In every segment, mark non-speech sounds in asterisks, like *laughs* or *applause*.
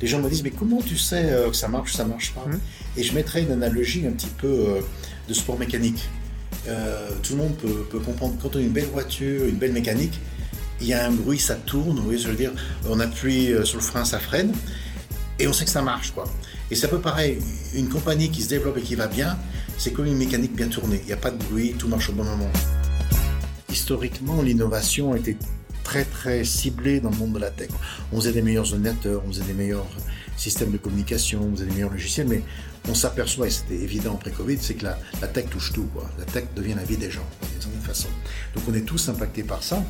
les gens me disent mais comment tu sais euh, que ça marche ou ça marche pas Mhm. Et je mettrais une analogie un petit peu euh, de sport mécanique. Euh, tout le monde peut, peut comprendre quand on a une belle voiture, une belle mécanique, il y a un bruit, ça tourne, vous voyez je veux dire? On appuie sur le frein, ça freine, et on sait que ça marche quoi. Et c'est un peu pareil, une compagnie qui se développe et qui va bien, c'est comme une mécanique bien tournée. Il n'y a pas de bruit, tout marche au bon moment. Historiquement, l'innovation était très très ciblée dans le monde de la tech. On faisait des meilleurs ordinateurs, on faisait des meilleurs systèmes de communication, on faisait des meilleurs logiciels, mais on s'aperçoit, et c'était évident après Covid, c'est que la, tech touche tout. La tech devient la vie des gens, d'une certaine façon. Donc on est tous impactés par ça.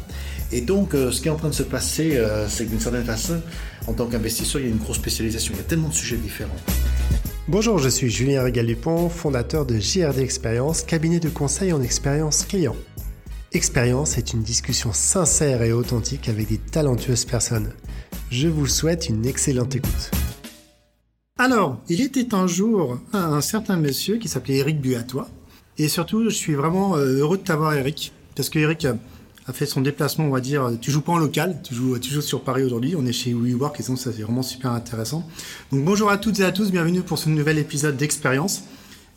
Et donc euh, ce qui est en train de se passer, euh, c'est que d'une certaine façon, en tant qu'investisseur, il y a une grosse spécialisation. Il y a tellement de sujets différents. Bonjour, je suis Julien Régal-Dupont, fondateur de JRD Expérience, cabinet de conseil en expérience client. Expérience est une discussion sincère et authentique avec des talentueuses personnes. Je vous souhaite une excellente écoute. Alors, il était un jour un, certain monsieur qui s'appelait Eric Buatois. Et surtout, je suis vraiment euh, heureux de t'avoir, Eric. Parce que Eric a fait son déplacement, on va dire. euh, Tu joues pas en local, tu joues, tu joues sur Paris aujourd'hui. On est chez WeWork et donc ça, c'est vraiment super intéressant. Donc, bonjour à toutes et à tous. Bienvenue pour ce nouvel épisode d'Expérience.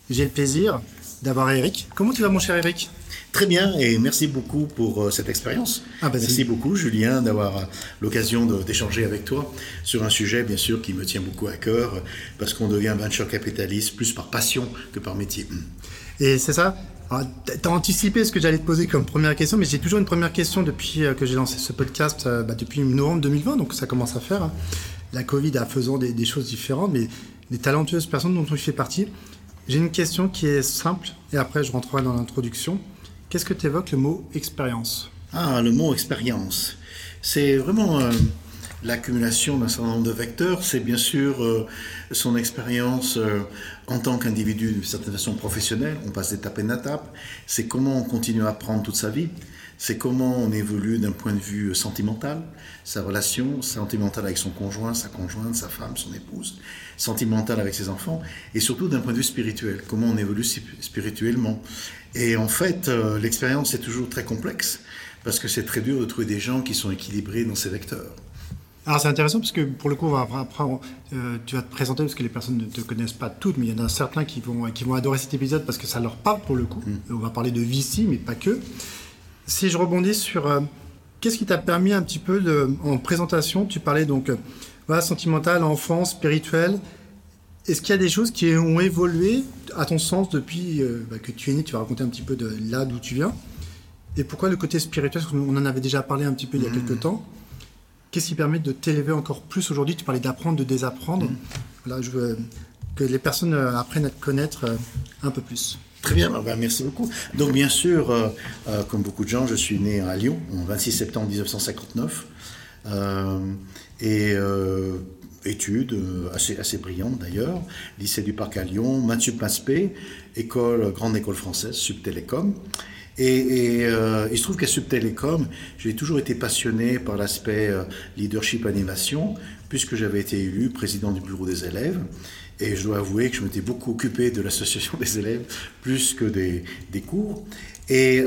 J'ai le plaisir d'avoir Eric. Comment tu vas, mon cher Eric Très bien, et merci beaucoup pour euh, cette expérience. Ah bah, merci beaucoup, Julien, d'avoir euh, l'occasion d'échanger avec toi sur un sujet, bien sûr, qui me tient beaucoup à cœur, parce qu'on devient venture capitaliste plus par passion que par métier. Hum. Et c'est ça? Alors, t'as- anticipé ce que j'allais te poser comme première question, mais j'ai toujours une première question depuis euh, que j'ai lancé ce podcast, bah, depuis novembre 2020, donc ça commence à faire. hein. La Covid a faisant des, des choses différentes, mais des talentueuses personnes dont je fais partie. J'ai une question qui est simple, et après je rentrerai dans l'introduction. Qu'est-ce que tu évoques le mot expérience? Ah, le mot expérience. C'est vraiment euh, l'accumulation d'un certain nombre de vecteurs. C'est bien sûr euh, son expérience euh, en tant qu'individu d'une certaine façon professionnelle. On passe d'étape en étape. C'est comment on continue à apprendre toute sa vie. C'est comment on évolue d'un point de vue sentimental, sa relation sentimentale avec son conjoint, sa conjointe, sa femme, son épouse, sentimentale avec ses enfants, et surtout d'un point de vue spirituel, comment on évolue spi- spirituellement. Et en fait, euh, l'expérience est toujours très complexe, parce que c'est très dur de trouver des gens qui sont équilibrés dans ces vecteurs. Alors c'est intéressant parce que pour le coup, après, après, euh, tu vas te présenter parce que les personnes ne te connaissent pas toutes, mais il y en a certains qui vont, qui vont adorer cet épisode parce que ça leur parle pour le coup. On va parler de VC, mais pas que. Si je rebondis sur euh, qu'est-ce qui t'a permis un petit peu de, en présentation, tu parlais donc voilà, sentimental, enfant, spirituel. Est-ce qu'il y a des choses qui ont évolué à ton sens depuis euh, bah, que tu es né? Tu vas raconter un petit peu de là d'où tu viens. Et pourquoi le côté spirituel Parce qu'on en avait déjà parlé un petit peu il y a quelques temps. Qu'est-ce qui permet de t'élever encore plus aujourd'hui? Tu parlais d'apprendre, de désapprendre. Voilà, je veux que les personnes euh, apprennent à te connaître euh, un peu plus. Très bien, ben, merci beaucoup. Donc bien sûr, euh, euh, comme beaucoup de gens, je suis né à Lyon, en 26 septembre 1959, euh, et études euh, assez, assez brillantes d'ailleurs, lycée du Parc à Lyon, Mathieu Paspé, école, grande école française, Subtélécom. Et, et, euh, il se trouve qu'à Subtélécom, j'ai toujours été passionné par l'aspect euh, leadership animation, puisque j'avais été élu président du bureau des élèves. Et je dois avouer que je m'étais beaucoup occupé de l'association *laughs* des élèves plus que des, cours. Et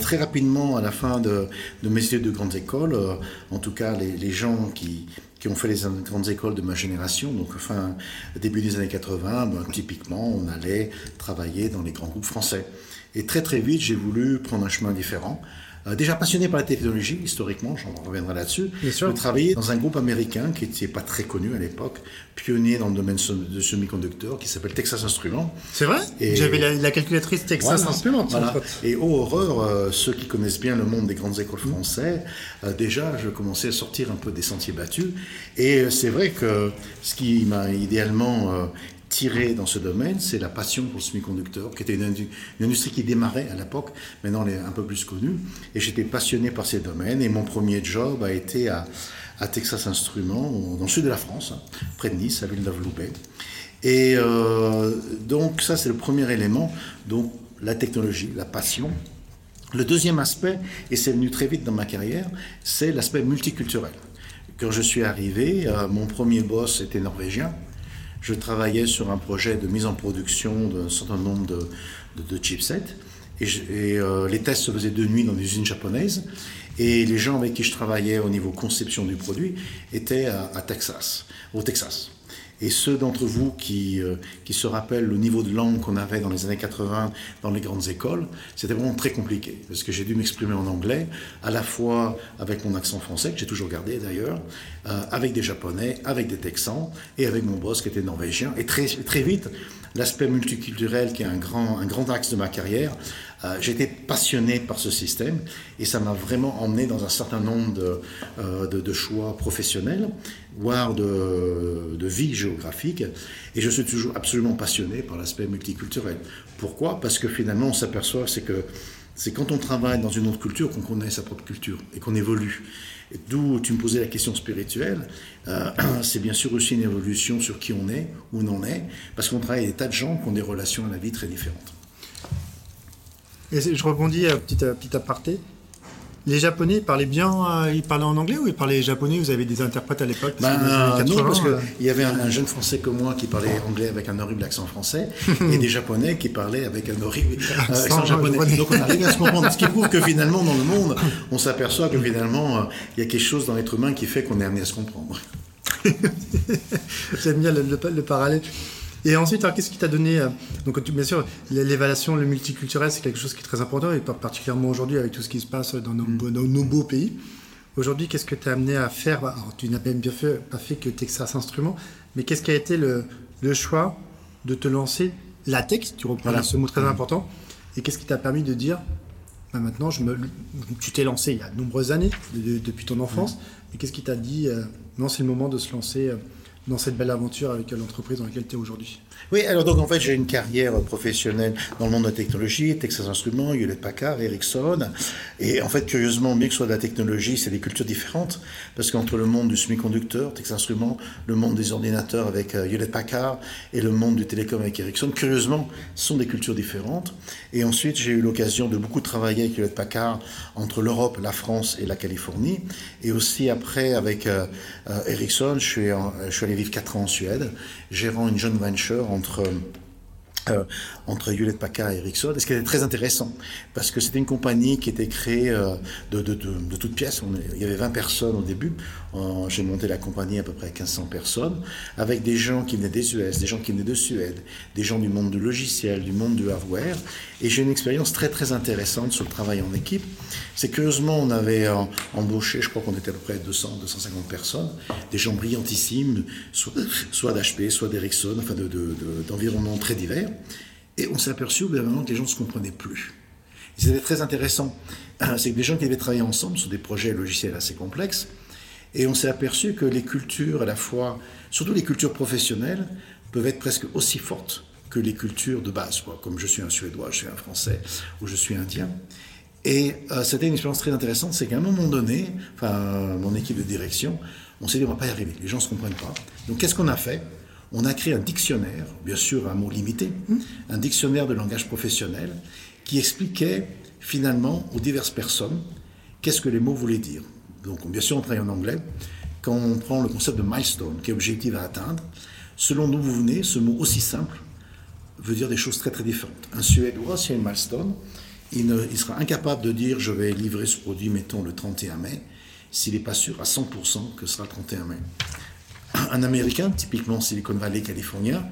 très rapidement, à la fin de, mes études de grandes écoles, euh, en tout cas les gens qui, qui ont fait les grandes écoles de ma génération, donc fin début des années 80, ben, typiquement, on allait travailler dans les grands groupes français. Et très très vite, j'ai voulu prendre un chemin différent. Euh, déjà passionné par la technologie, historiquement, j'en reviendrai là-dessus. Je travaillais dans un groupe américain qui n'était pas très connu à l'époque, pionnier dans le domaine de semi-conducteurs, qui s'appelle Texas Instruments. C'est vrai? Et- J'avais la, la calculatrice Texas Voilà. Instruments. Voilà. Et oh horreur, euh, ceux qui connaissent bien le monde des grandes écoles françaises, euh, déjà je commençais à sortir un peu des sentiers battus. Et c'est vrai que ce qui m'a idéalement tiré dans ce domaine, c'est la passion pour le semi-conducteur, qui était une, indu- une industrie qui démarrait à l'époque, maintenant elle est un peu plus connue. Et j'étais passionné par ces domaines. Et mon premier job a été à, Texas Instruments, dans le sud de la France, près de Nice, à Villeneuve-Loubet. Et euh, donc ça, c'est le premier élément. Donc la technologie, la passion. Le deuxième aspect, et c'est venu très vite dans ma carrière, c'est l'aspect multiculturel. Quand je suis arrivé, euh, mon premier boss était norvégien. Je travaillais sur un projet de mise en production d'un certain nombre de, chipsets. Et, euh, les tests se faisaient de nuit dans des usines japonaises. Et les gens avec qui je travaillais au niveau conception du produit étaient à, Texas, au Texas. Et ceux d'entre vous qui, euh, qui se rappellent le niveau de langue qu'on avait dans les années 80 dans les grandes écoles, c'était vraiment très compliqué, parce que j'ai dû m'exprimer en anglais, à la fois avec mon accent français, que j'ai toujours gardé d'ailleurs, euh, avec des Japonais, avec des Texans, et avec mon boss qui était norvégien. Et très, très vite, l'aspect multiculturel, qui est un grand, un grand axe de ma carrière, euh, j'étais passionné par ce système et ça m'a vraiment emmené dans un certain nombre de, euh, de, choix professionnels, voire de, de, vie géographique. Et je suis toujours absolument passionné par l'aspect multiculturel. Pourquoi? Parce que finalement, on s'aperçoit c'est que c'est quand on travaille dans une autre culture qu'on connaît sa propre culture et qu'on évolue. D'où tu me posais la question spirituelle. Euh, *clears throat* c'est bien sûr aussi une évolution sur qui on est, où on en est, parce qu'on travaille avec des tas de gens qui ont des relations à la vie très différentes. Et je rebondis à petit, petit aparté. Les Japonais, parlaient bien, euh, ils parlaient en anglais ou ils parlaient japonais? Vous avez des interprètes à l'époque ben, Non, parce qu'il euh y avait un, jeune Français comme moi qui parlait anglais avec un horrible accent français *laughs* et des Japonais qui parlaient avec un horrible euh, accent japonais. Donc on arrive à se comprendre. Ce qui prouve que finalement, dans le monde, on s'aperçoit que finalement, il y a quelque chose dans l'être humain qui fait qu'on est amené à se comprendre. *laughs* J'aime bien le, le parallèle. Et ensuite, qu'est-ce qui t'a donné euh, Donc, bien sûr, l'évaluation, le multiculturel, c'est quelque chose qui est très important, et particulièrement aujourd'hui avec tout ce qui se passe dans nos, mm. beaux pays. Aujourd'hui, qu'est-ce que tu as amené à faire? Alors, tu n'as même bien fait, pas fait que Texas Instruments, mais qu'est-ce qui a été le, choix de te lancer? La tech, tu reprends ce mot très mm. important, et qu'est-ce qui t'a permis de dire bah, maintenant, je me, tu t'es lancé il y a de nombreuses années, depuis ton enfance, mm. mais qu'est-ce qui t'a dit, euh, non, c'est le moment de se lancer euh, dans cette belle aventure avec l'entreprise dans laquelle tu es aujourd'hui Oui, alors donc en fait j'ai une carrière professionnelle dans le monde de la technologie, Texas Instruments, Hewlett Packard, Ericsson, et en fait curieusement, bien que ce soit de la technologie, c'est des cultures différentes, parce qu'entre le monde du semi-conducteur, Texas Instruments, le monde des ordinateurs avec euh, Hewlett Packard et le monde du télécom avec Ericsson, curieusement, ce sont des cultures différentes. Et ensuite j'ai eu l'occasion de beaucoup travailler avec Hewlett Packard entre l'Europe, la France et la Californie, et aussi après avec euh, euh, Ericsson, je suis, je suis allé vivre 4 ans en Suède, gérant une joint venture entre euh, entre Hewlett Packard et Ericsson, ce qui était très intéressant, parce que c'était une compagnie qui était créée euh, de, toutes pièces. il y avait 20 personnes au début. J'ai monté la compagnie à peu près à 1500 personnes, avec des gens qui venaient des US, des gens qui venaient de Suède, des gens du monde du logiciel, du monde du hardware. Et j'ai une expérience très très intéressante sur le travail en équipe. C'est curieusement, on avait embauché, je crois qu'on était à peu près 200, 250 personnes, des gens brillantissimes, soit, soit d'HP, soit d'Ericsson, enfin d'environnements très divers. Et on s'est aperçu au bout d'un moment que les gens ne se comprenaient plus. C'était très intéressant. *clears throat* C'est que des gens qui avaient travaillé ensemble sur des projets logiciels assez complexes, et on s'est aperçu que les cultures, à la fois, surtout les cultures professionnelles, peuvent être presque aussi fortes que les cultures de base, quoi. comme je suis un Suédois, je suis un Français ou je suis Indien. Et euh, c'était une expérience très intéressante, c'est qu'à un moment donné, enfin, mon équipe de direction, on s'est dit on va pas y arriver, les gens ne se comprennent pas. Donc qu'est-ce qu'on a fait? On a créé un dictionnaire, bien sûr un mot limité, mmh. un dictionnaire de langage professionnel qui expliquait finalement aux diverses personnes qu'est-ce que les mots voulaient dire. Donc bien sûr on travaille en anglais. Quand on prend le concept de milestone, qui est objectif à atteindre, selon d'où vous venez, ce mot aussi simple veut dire des choses très très différentes. Un Suédois, s'il y a une milestone, il, sera incapable de dire je vais livrer ce produit, mettons, le 31 mai, s'il n'est pas sûr à 100% que ce sera le 31 mai. Un Américain, typiquement Silicon Valley californien,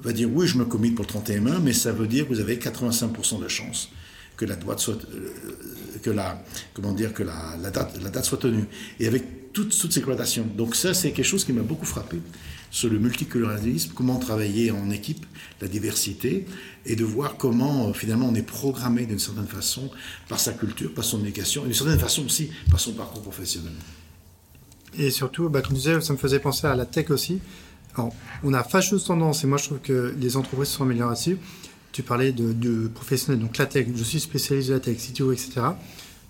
va dire oui, je me commit pour le 31 mai, mais ça veut dire que vous avez 85% de chance que la date soit, tenue. Et avec toutes, toutes ces connotations. Donc ça, c'est quelque chose qui m'a beaucoup frappé sur le multiculturalisme, comment travailler en équipe, la diversité, et de voir comment euh, finalement on est programmé d'une certaine façon par sa culture, par son éducation, et d'une certaine façon aussi par son parcours professionnel. Et surtout, bah, comme tu disais, ça me faisait penser à la tech aussi. Alors, on a fâcheuse tendance, et moi je trouve que les entreprises sont améliorées là-dessus. Tu parlais de, de professionnels, donc la tech, je suis spécialiste de la tech, CTO, etc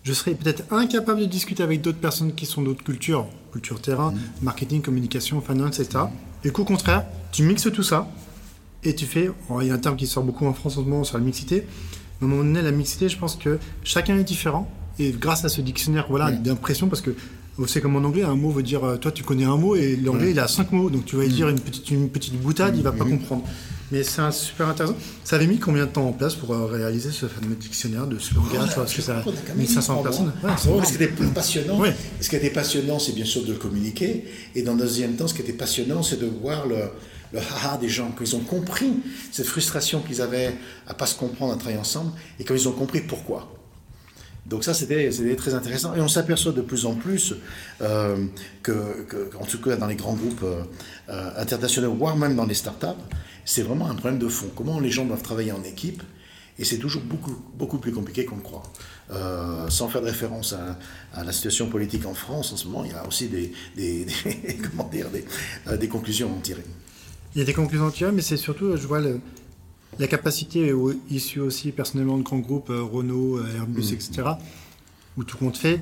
je serais peut-être incapable de discuter avec d'autres personnes qui sont d'autres cultures, culture terrain, mm. marketing, communication, finance, etc. Et qu'au contraire, tu mixes tout ça et tu fais. il y a un terme qui sort beaucoup en France en ce moment sur la mixité. À un moment donné, la mixité, je pense que chacun est différent. Et grâce à ce dictionnaire voilà, d'impression, parce que vous savez comme en anglais, un mot veut dire, euh, toi tu connais un mot et l'anglais il a cinq mots, donc tu vas lui dire une petite, une petite boutade, il va pas mm. comprendre. Mais c'est super intéressant. Ça avait mis combien de temps en place pour euh, réaliser ce fameux dictionnaire de ce langage Voilà, Parce que ça je crois qu'on a quand même 1500 mis personnes. Ouais, énorme. ce qui était passionnant, Oui. ce qui était passionnant, c'est bien sûr de le communiquer. Et dans le deuxième temps, ce qui était passionnant, c'est de voir le, le haha des gens, quand ils ont compris cette frustration qu'ils avaient à pas se comprendre, à travailler ensemble, et quand ils ont compris pourquoi. Donc ça, c'était très intéressant. Et on s'aperçoit de plus en plus euh, que, en tout cas dans les grands groupes euh, euh, internationaux, voire même dans les startups, c'est vraiment un problème de fond. Comment les gens doivent travailler en équipe et c'est toujours beaucoup, plus compliqué qu'on le croit. Sans faire de référence à, la situation politique en France en ce moment, il y a aussi des, *laughs* comment dire, des, des conclusions à en tirer. Il y a des conclusions à tirer, mais c'est surtout, je vois le, la capacité issue aussi personnellement de grands groupes, euh, Renault, euh, Airbus, Mm. etc., où tout compte fait,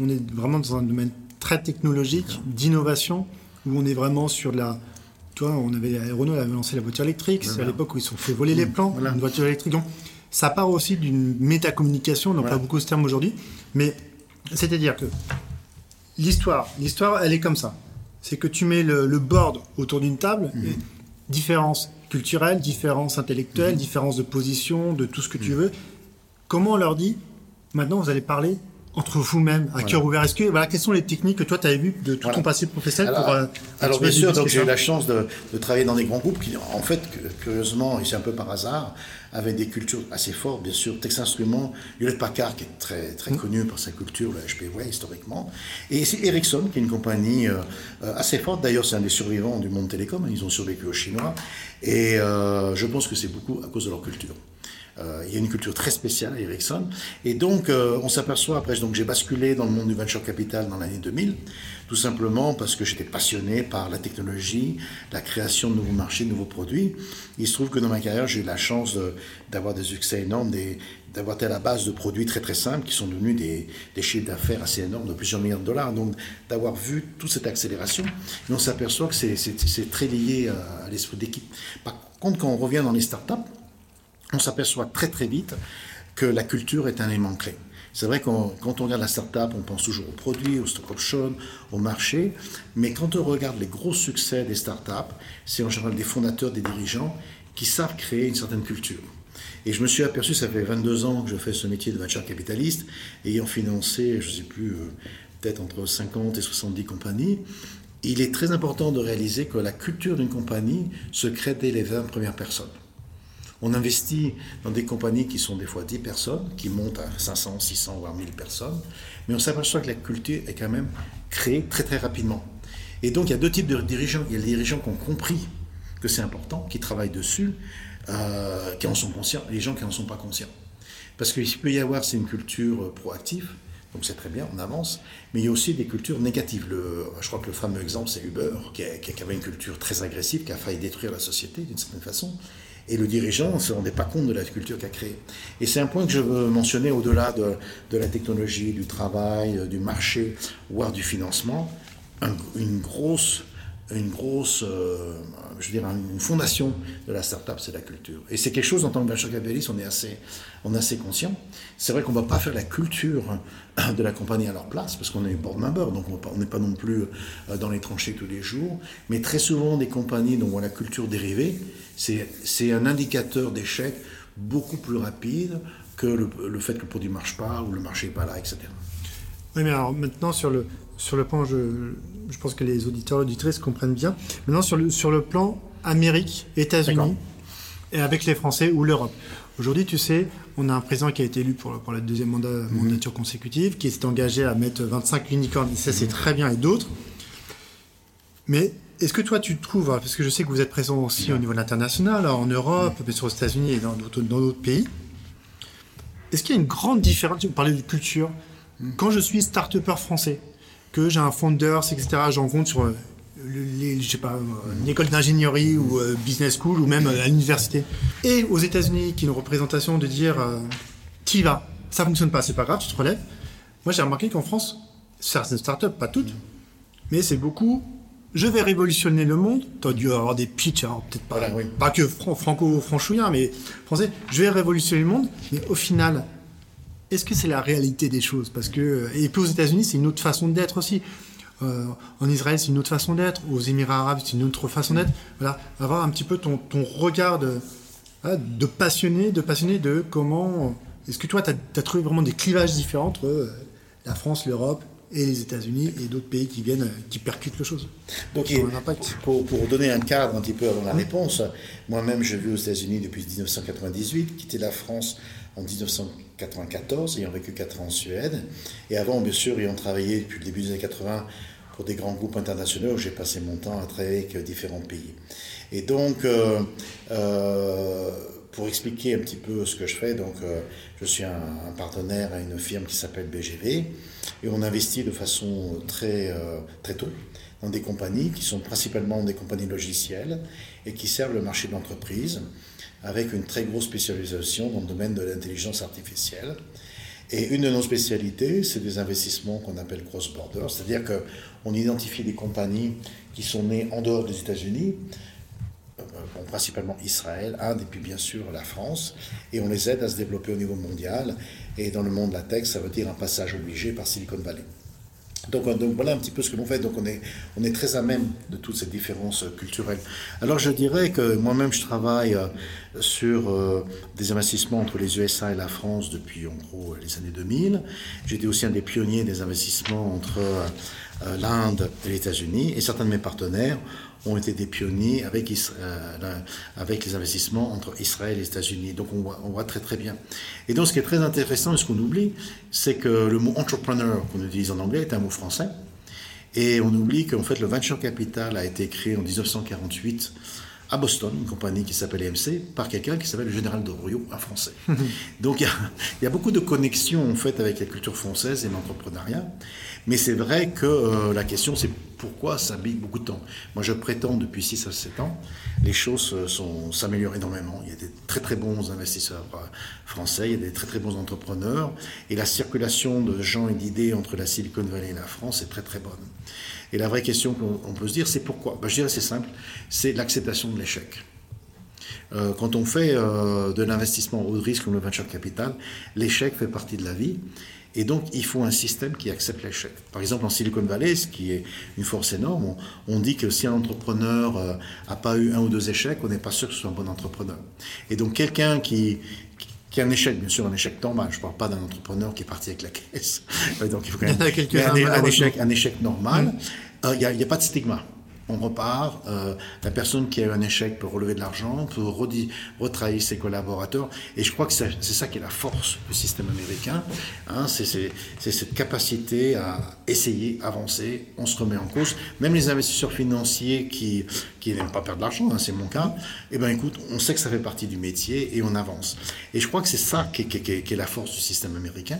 on est vraiment dans un domaine très technologique, d'innovation, où on est vraiment sur la. Tu vois, on avait, Renault avait lancé la voiture électrique, c'est à l'époque où ils se sont fait voler les plans, Voilà. une voiture électrique. Donc, ça part aussi d'une métacommunication, on n'a Voilà. pas beaucoup ce terme aujourd'hui, mais c'est-à-dire que l'histoire, l'histoire, elle est comme ça. C'est que tu mets le, le board autour d'une table, Mhm. et différences culturelles, différences intellectuelles, Mhm. différences de position, de tout ce que tu veux. Comment on leur dit, maintenant vous allez parler entre vous-même, à cœur ouvert Est-ce que, voilà, quelles sont les techniques que toi tu avais vues de tout Voilà. ton passé professionnel Alors, pour. euh, alors bien sûr, donc j'ai eu la chance de, de travailler dans des grands groupes qui, en fait, curieusement, et c'est un peu par hasard, avaient des cultures assez fortes, bien sûr. Texas Instruments, Hewlett Packard, qui est très, très Mm. connu par sa culture, le HPW historiquement, et c'est Ericsson, qui est une compagnie euh, euh, assez forte. D'ailleurs, c'est un des survivants du monde télécom. Ils ont survécu aux Chinois, et euh, je pense que c'est beaucoup à cause de leur culture. Euh, il y a une culture très spéciale à Ericsson. Et donc, euh, on s'aperçoit, après, donc j'ai basculé dans le monde du venture capital dans l'année 2000, tout simplement parce que j'étais passionné par la technologie, la création de nouveaux marchés, de nouveaux produits. Il se trouve que dans ma carrière, j'ai eu la chance d'avoir des succès énormes, d'avoir été à la base de produits très très simples qui sont devenus des, des chiffres d'affaires assez énormes de plusieurs milliards de dollars. Donc, d'avoir vu toute cette accélération, on s'aperçoit que c'est très lié à, à l'esprit d'équipe. Par contre, quand on revient dans les startups, on s'aperçoit très très vite que la culture est un élément clé. C'est vrai que quand on regarde la start-up, on pense toujours aux produits, aux stock options, au marché, mais quand on regarde les gros succès des start-up, c'est en général des fondateurs, des dirigeants qui savent créer une certaine culture. Et je me suis aperçu, ça fait 22 ans que je fais ce métier de venture capitaliste, ayant financé, je ne sais plus, euh, peut-être entre 50 et 70 compagnies, il est très important de réaliser que la culture d'une compagnie se crée dès les 20 premières personnes. On investit dans des compagnies qui sont des fois 10 personnes, qui montent à 500, 600, voire 1000 personnes, mais on s'aperçoit que la culture est quand même créée très très rapidement. Et donc il y a deux types de dirigeants. Il y a les dirigeants qui ont compris que c'est important, qui travaillent dessus, euh, qui en sont conscients, et les gens qui n'en sont pas conscients. Parce qu'il peut y avoir, c'est une culture euh, proactive, donc c'est très bien, on avance, mais il y a aussi des cultures négatives. Je crois que le fameux exemple, c'est Uber, qui, a- qui avait une culture très agressive, qui a failli détruire la société d'une certaine façon. Et le dirigeant ne se rendait pas compte de la culture qu'a créée. Et c'est un point que je veux mentionner au-delà de, la technologie, du travail, euh, du marché, voire du financement. Un- une grosse, une grosse euh, je dire, une fondation de la start-up, c'est la culture. Et c'est quelque chose, en tant que venture capitalist, on est assez, on est assez conscient. C'est vrai qu'on ne va pas faire la culture de la compagnie à leur place, parce qu'on est board member, donc on on n'est pas non plus euh, dans les tranchées tous les jours. Mais très souvent, des compagnies dont la culture dérivée, c'est un indicateur d'échec beaucoup plus rapide que le, le fait que le produit ne marche pas ou le marché n'est pas là, etc. Oui, mais alors maintenant, sur le, sur le plan, je, je pense que les auditeurs et auditrices comprennent bien. Maintenant, sur le, sur le plan Amérique, États-Unis, et avec les Français ou l'Europe. Aujourd'hui, tu sais, on a un président qui a été élu pour, pour la deuxième mandat, mandature consécutive, qui s'est engagé à mettre 25 unicorns, et ça c'est très bien, et d'autres? Mais est-ce que toi tu trouves, parce que je sais que vous êtes présent aussi au niveau international, en Europe, mais sur aux États-Unis et dans d'autres pays, est-ce qu'il y a une grande différence? Vous parlez de culture. Quand je suis start-upper français, que j'ai un founders, etc., j'en compte sur euh, les, je sais pas, euh, une école d'ingénierie ou euh, business school ou même euh, à l'université. Et aux États-Unis, qui est une représentation de dire euh, t'y vas, ça fonctionne pas, c'est pas grave, tu te relèves. Moi, j'ai remarqué qu'en France, certaines startups, pas toutes, mais c'est beaucoup. Je vais révolutionner le monde. Tu as dû avoir des pitchs, alors peut-être pas, Voilà, oui. pas que fran- franco-franchouillard, mais français. Je vais révolutionner le monde, mais au final, est-ce que c'est la réalité des choses? Parce que et puis aux États-Unis, c'est une autre façon d'être aussi. Euh, en Israël, c'est une autre façon d'être. Aux Émirats arabes, c'est une autre façon d'être. Voilà, avoir un petit peu ton, ton regard de, de passionné, de passionné de comment. Est-ce que toi, tu as, trouvé vraiment des clivages différents entre euh, la France, l'Europe et les États-Unis et d'autres pays qui viennent, qui percutent le chose? Donc, pour, pour, donner un cadre un petit peu avant la réponse, moi-même, je vis aux États-Unis depuis 1998, quitté la France en 1994, ayant vécu 4 ans en Suède. Et avant, bien sûr, ayant travaillé depuis le début des années 80 pour des grands groupes internationaux, j'ai passé mon temps à travailler avec différents pays. Et donc, euh, euh, pour expliquer un petit peu ce que je fais, donc, euh, je suis un, partenaire à une firme qui s'appelle BGV, et on investit de façon très, très tôt dans des compagnies qui sont principalement des compagnies logicielles et qui servent le marché de l'entreprise avec une très grosse spécialisation dans le domaine de l'intelligence artificielle. Et une de nos spécialités, c'est des investissements qu'on appelle cross-border, c'est-à-dire qu'on identifie des compagnies qui sont nées en dehors des États-Unis, euh, principalement Israël, Inde et puis bien sûr la France, et on les aide à se développer au niveau mondial. Et dans le monde de la tech, ça veut dire un passage obligé par Silicon Valley. Donc, donc, voilà un petit peu ce que l'on fait. Donc on est, très à même de toutes ces différences culturelles. Alors je dirais que moi-même je travaille euh, sur euh, des investissements entre les USA et la France depuis en gros les années 2000. J'étais aussi un des pionniers des investissements entre euh, l'Inde et les États-Unis. Et certains de mes partenaires ont été des pionniers avec, euh, avec les investissements entre Israël et les États-Unis. Donc on voit, on voit, très très bien. Et donc ce qui est très intéressant et ce qu'on oublie, c'est que le mot entrepreneur qu'on utilise en anglais est un mot français. Et on oublie qu'en fait le venture capital a été créé en 1948 à Boston, une compagnie qui s'appelle EMC, par quelqu'un qui s'appelle le général de Rio, un Français. *laughs* Donc il y, y, a beaucoup de connexions en fait avec la culture française et l'entrepreneuriat. Mais c'est vrai que euh, la question, c'est pourquoi ça bille beaucoup de temps. Moi, je prétends depuis 6 à 7 ans, les choses euh, s'améliorent énormément. Il y a des très très bons investisseurs euh, français, il y a des très très bons entrepreneurs, et la circulation de gens et d'idées entre la Silicon Valley et la France est très très bonne. Et la vraie question qu'on peut se dire, c'est pourquoi? Ben, Je dirais c'est simple, c'est l'acceptation de l'échec. quand on fait de l'investissement au risque comme le venture capital, l'échec fait partie de la vie. Et donc, il faut un système qui accepte l'échec. Par exemple, en Silicon Valley, ce qui est une force énorme, on, dit que si un entrepreneur n'a euh, pas eu un ou deux échecs, on n'est pas sûr que ce soit un bon entrepreneur. Et donc, quelqu'un qui a un échec, bien sûr, un échec normal. Je ne parle pas d'un entrepreneur qui est parti avec la caisse. *laughs* donc, il faut quand même un, échec, un échec normal. Euh, il n'y a, a, pas de stigma on repart. Euh, la personne qui a eu un échec peut relever de l'argent, peut retrahir ses collaborateurs. Et je crois que c'est ça qui est la force du système américain. Hein, c'est cette capacité à essayer, avancer, on se remet en cause. Même les investisseurs financiers qui, qui n'aiment pas perdre de l'argent, hein, c'est mon cas, eh ben écoute, on sait que ça fait partie du métier et on avance. Et je crois que c'est ça qui est, la force du système américain.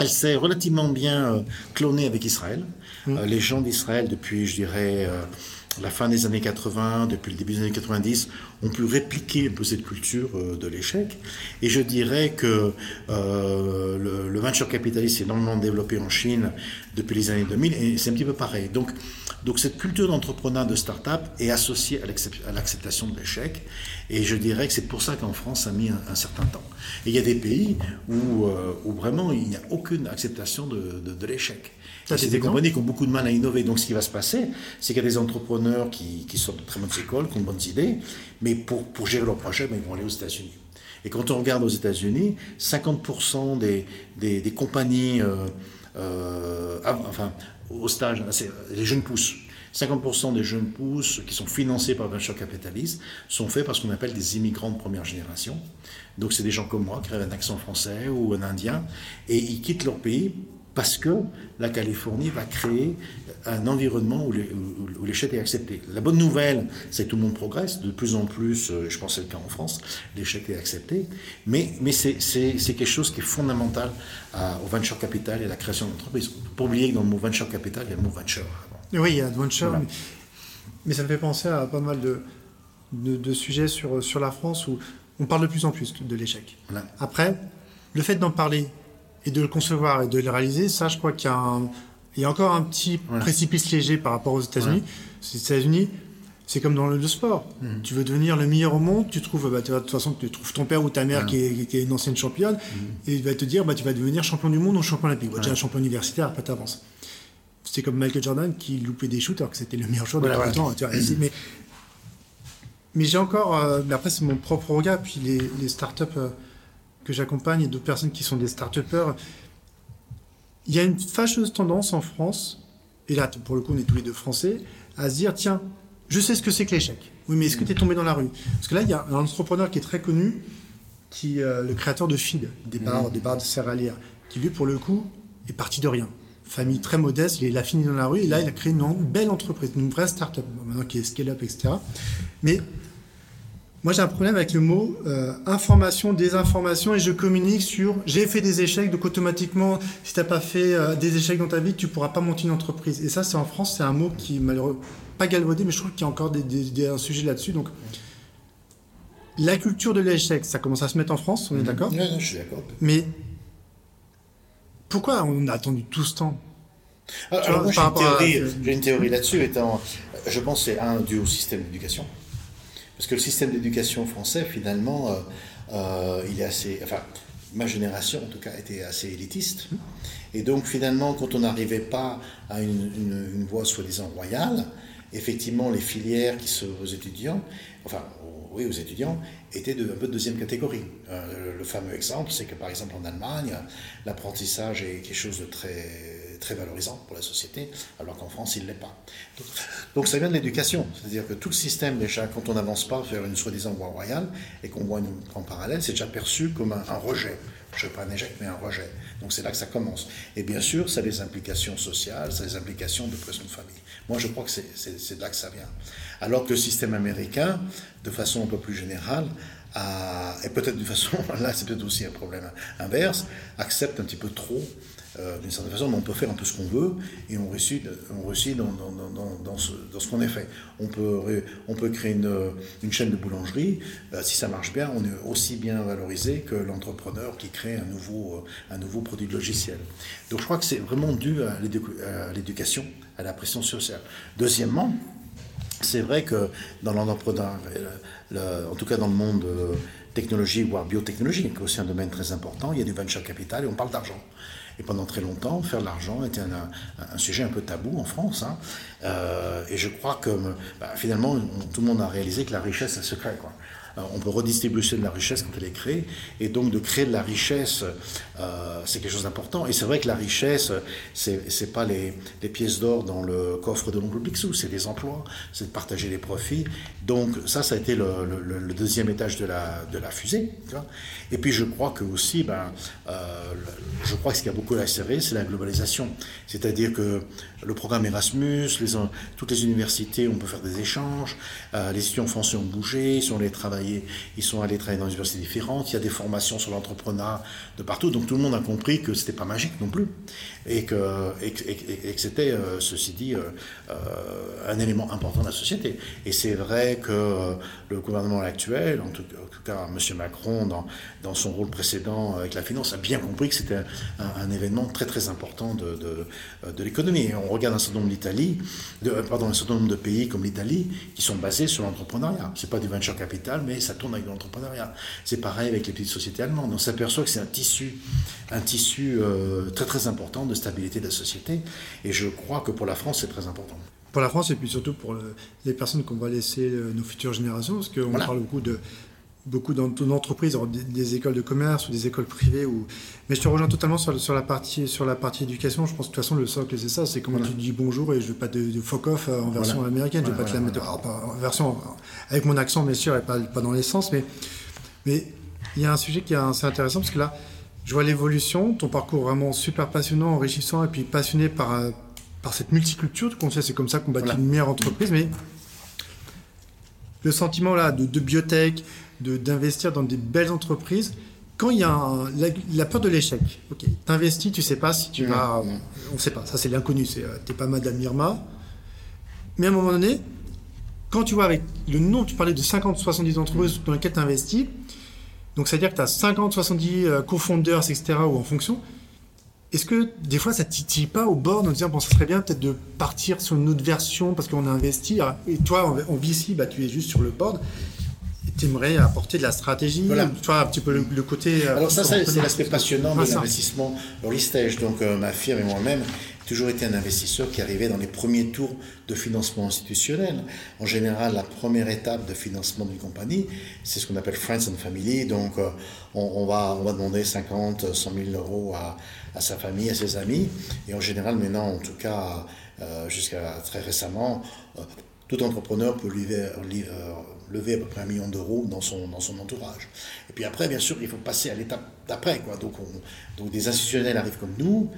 Elle s'est relativement bien euh, clonée avec Israël. Mm. Euh, les gens d'Israël, depuis, je dirais, euh, la fin des années 80, depuis le début des années 90, ont pu répliquer un peu cette culture de l'échec. Et je dirais que le, le, venture capitaliste est énormément développé en Chine depuis les années 2000, et c'est un petit peu pareil. Donc, donc cette culture d'entrepreneur de start-up est associée à l'acceptation de l'échec. Et je dirais que c'est pour ça qu'en France, ça a mis un, certain temps. Et il y a des pays où, euh, où vraiment il n'y a aucune acceptation de, de, l'échec. C'est des compagnies qui ont beaucoup de mal à innover. Donc ce qui va se passer, c'est qu'il y a des entrepreneurs qui, qui, sortent de très bonnes écoles, qui ont de bonnes idées, mais pour, pour gérer leur projet, ben, ils vont aller aux États-Unis. Et quand on regarde aux États-Unis, 50% des, des, des, compagnies, euh, euh, enfin, au stage, c'est les jeunes pousses. 50% des jeunes pousses qui sont financés par venture capitaliste sont faits par ce qu'on appelle des immigrants de première génération. Donc c'est des gens comme moi qui ont un accent français ou un indien et ils quittent leur pays parce que la Californie va créer un environnement où l'échec est accepté. La bonne nouvelle, c'est que tout le monde progresse, de plus en plus, euh, je pense que c'est le cas en France, l'échec est accepté, mais, mais c'est quelque chose qui est fondamental au venture capital et à la création d'entreprises. Il ne faut pas oublier que dans le mot venture capital, il y a le mot venture. Oui, il y a venture, mais, ça me fait penser à pas mal de, de, sujets sur, sur la France où on parle de plus en plus de l'échec. Après, le fait d'en parler et de le concevoir et de le réaliser, ça, je crois qu'il y a, il y a encore un petit précipice léger par rapport aux États-Unis. Les États-Unis, c'est comme dans le, sport. Mm. Tu veux devenir le meilleur au monde, tu trouves, bah, de toute façon, tu trouves ton père ou ta mère qui, est, une ancienne championne, mm. et il va te dire, bah, tu vas devenir champion du monde ou champion olympique. Bah, Déjà champion universitaire, après tu avances. c'était comme Michael Jordan qui loupait des shoots alors que c'était le meilleur joueur de Voilà, temps. tu vois. Mais, mais j'ai encore, euh, mais après c'est mon propre regard, puis les, les startups euh, que j'accompagne et d'autres personnes qui sont des start-upers, il y a une fâcheuse tendance en France, et là pour le coup on est tous les deux français, à se dire tiens, je sais ce que c'est que l'échec. Oui, mais est-ce que tu es tombé dans la rue? Parce que là, il y a un entrepreneur qui est très connu, qui euh, le créateur de Feed, des bars, des bars de céréalière, qui lui pour le coup est parti de rien. Famille très modeste, il a fini dans la rue et là il a créé une belle entreprise, une vraie start-up, maintenant qui est scale-up, etc. Mais moi, j'ai un problème avec le mot euh, information, désinformation, et je communique sur j'ai fait des échecs, donc automatiquement, si tu n'as pas fait euh, des échecs dans ta vie, tu pourras pas monter une entreprise. Et ça, c'est en France, c'est un mot qui, malheureusement, pas galvaudé, mais je trouve qu'il y a encore des, des- des- un sujet là-dessus. Donc, la culture de l'échec, ça commence à se mettre en France, on est d'accord Ouais, non, je suis d'accord. Mais pourquoi on a attendu tout ce temps? Alors, moi, j'ai une à- théorie, j'ai une théorie là-dessus, étant, je pense que c'est un dû au système d'éducation. Parce que le système d'éducation français, finalement, euh, euh, il est assez. Enfin, ma génération, en tout cas, était assez élitiste. Et donc, finalement, quand on n'arrivait pas à une, voie soi-disant royale, effectivement, les filières qui sont aux étudiants, enfin, oui, aux étudiants, étaient de, un peu de deuxième catégorie. Euh, le fameux exemple, c'est que, par exemple, en Allemagne, l'apprentissage est quelque chose de très très valorisant pour la société, alors qu'en France, il ne l'est pas. Donc, ça vient de l'éducation, c'est-à-dire que tout le système, déjà, quand on n'avance pas vers une soi-disant voie royale, et qu'on voit une, en parallèle, c'est déjà perçu comme un, rejet. Je pas un échec, mais un rejet. Donc c'est là que ça commence. Et bien sûr, ça a des implications sociales, ça a des implications de pression de famille. Moi, je crois que c'est- de là que ça vient. Alors que le système américain, de façon un peu plus générale, et peut-être d'une façon, *laughs* là c'est peut-être aussi un problème inverse, accepte un petit peu trop euh, d'une certaine façon, mais on peut faire un peu ce qu'on veut et on réussit, on réussit dans, dans, dans, dans, ce, qu'on est fait. On peut, on peut créer une, une chaîne de boulangerie, euh, si ça marche bien, on est aussi bien valorisé que l'entrepreneur qui crée un nouveau, euh, un nouveau produit logiciel. Donc je crois que c'est vraiment dû à l'édu- à l'éducation, à la pression sociale. Deuxièmement, c'est vrai que dans l'entrepreneuriat, le- en tout cas dans le monde technologie, voire biotechnologie, qui est aussi un domaine très important, il y a du venture capital et on parle d'argent. Et pendant très longtemps, faire de l'argent était un, sujet un peu tabou en France. hein. Euh, et je crois que bah, finalement, tout le monde a réalisé que la richesse, elle se. Euh, on peut redistribuer de la richesse quand elle est créée. Et donc de créer de la richesse, euh, c'est quelque chose d'important. Et c'est vrai que la richesse, c'est pas les, les pièces d'or dans le coffre de l'oncle Picsou, c'est des emplois, c'est de partager les profits. Donc ça, ça a été le, deuxième étage de la, fusée. Et puis je crois que aussi, ben, euh, je crois que ce qui a beaucoup accéléré, c'est la globalisation. C'est-à-dire que le programme Erasmus, toutes les universités, on peut faire des échanges. euh, les étudiants français ont bougé, ils sont allés travailler, dans des universités différentes. Il y a des formations sur l'entrepreneuriat de partout. Donc tout le monde a compris que c'était pas magique non plus, et que, c'était, euh, ceci dit, euh, un élément important de la société. Et c'est vrai que le gouvernement actuel, en tout, cas M. Macron, dans, son rôle précédent avec la finance, a bien compris que c'était un, événement très très important de, l'économie. Regarde un certain nombre d'Italie, de, euh, pardon, un certain nombre de pays comme l'Italie qui sont basés sur l'entrepreneuriat. C'est pas du venture capital, mais ça tourne avec de l'entrepreneuriat. C'est pareil avec les petites sociétés allemandes. On s'aperçoit que c'est un tissu, un tissu euh, très très important de stabilité de la société. Et je crois que pour la France, c'est très important. Pour la France et puis surtout pour le- les personnes qu'on va laisser euh, nos futures générations, parce qu'on Voilà. parle beaucoup de beaucoup d'en- d'entreprises, alors des, écoles de commerce ou des écoles privées. Ou... Mais je te rejoins totalement sur, sur, la partie, sur la partie éducation. Je pense que de toute façon, le socle, c'est ça. C'est comment tu dis bonjour et je ne veux pas de, de fuck off euh, en version Voilà. américaine. Je ne veux pas te la voilà, mettre alors, pas en version avec mon accent, bien sûr, et pas, pas dans l'essence. Mais mais il y a un sujet qui est assez intéressant parce que là, je vois l'évolution, ton parcours vraiment super passionnant, enrichissant et puis passionné par, euh, par cette multiculture. Tu c'est comme ça qu'on bâtit Voilà. une meilleure entreprise. Mais le sentiment là de, de biotech, de- d'investir dans des belles entreprises, quand il y a un- la, la peur de l'échec, ok, t'investis, tu sais pas si tu vas, non. on sait pas, ça c'est l'inconnu, c'est euh, t'es pas Madame Irma, mais à un moment donné, quand tu vois avec le nombre, tu parlais de 50-70 entreprises dans lesquelles tu investis, donc c'est-à-dire que tu as 50-70 euh, co-founders, etc., ou en fonction, est-ce que des fois ça titille pas au bord en disant bon ça serait bien peut-être de partir sur une autre version parce qu'on a investi et toi en, VC bah, tu es juste sur le board tu aimerais apporter de la stratégie Voilà. tu vois un petit peu le, le côté euh, Alors ça, c'est l'aspect passionnant Ah, de ça. l'investissement early stage. Donc euh, ma firme et moi-même, toujours été un investisseur qui arrivait dans les premiers tours de financement institutionnel. En général, la première étape de financement d'une compagnie, c'est ce qu'on appelle Friends and Family. Donc, euh, on, va, on va demander 50, 100 000 euros à, à, sa famille, à ses amis. Et en général, maintenant, en tout cas, euh, jusqu'à très récemment, euh, tout entrepreneur peut lever, lever à peu près un million d'euros dans son, dans son entourage. Et puis après, bien sûr, il faut passer à l'étape d'après. Quoi. Donc, donc des institutionnels arrivent comme nous.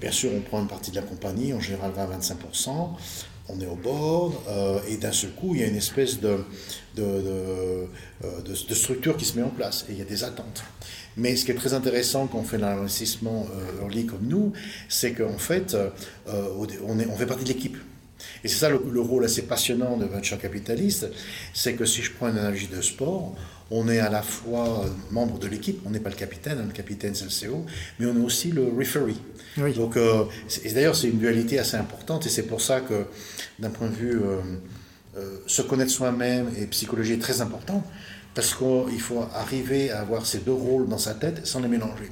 bien sûr, on prend une partie de la compagnie, en général 20-25%. On est au bord, euh, et d'un seul coup, il y a une espèce de de, euh, de, de, structure qui se met en place, et il y a des attentes. Mais ce qui est très intéressant quand on fait l'investissement euh, early comme nous, c'est qu'en fait, on, est, on fait partie de l'équipe. Et c'est ça le, rôle assez passionnant de venture capitaliste, c'est que si je prends une analogie de sport, on est à la fois membre de l'équipe, on n'est pas le capitaine, hein, le capitaine c'est le CO, mais on est aussi le referee. Donc, euh, d'ailleurs, c'est une dualité assez importante, et c'est pour ça que, d'un point de vue euh, euh, se connaître soi-même et psychologie est très important, parce qu'il faut arriver à avoir ces deux rôles dans sa tête sans les mélanger.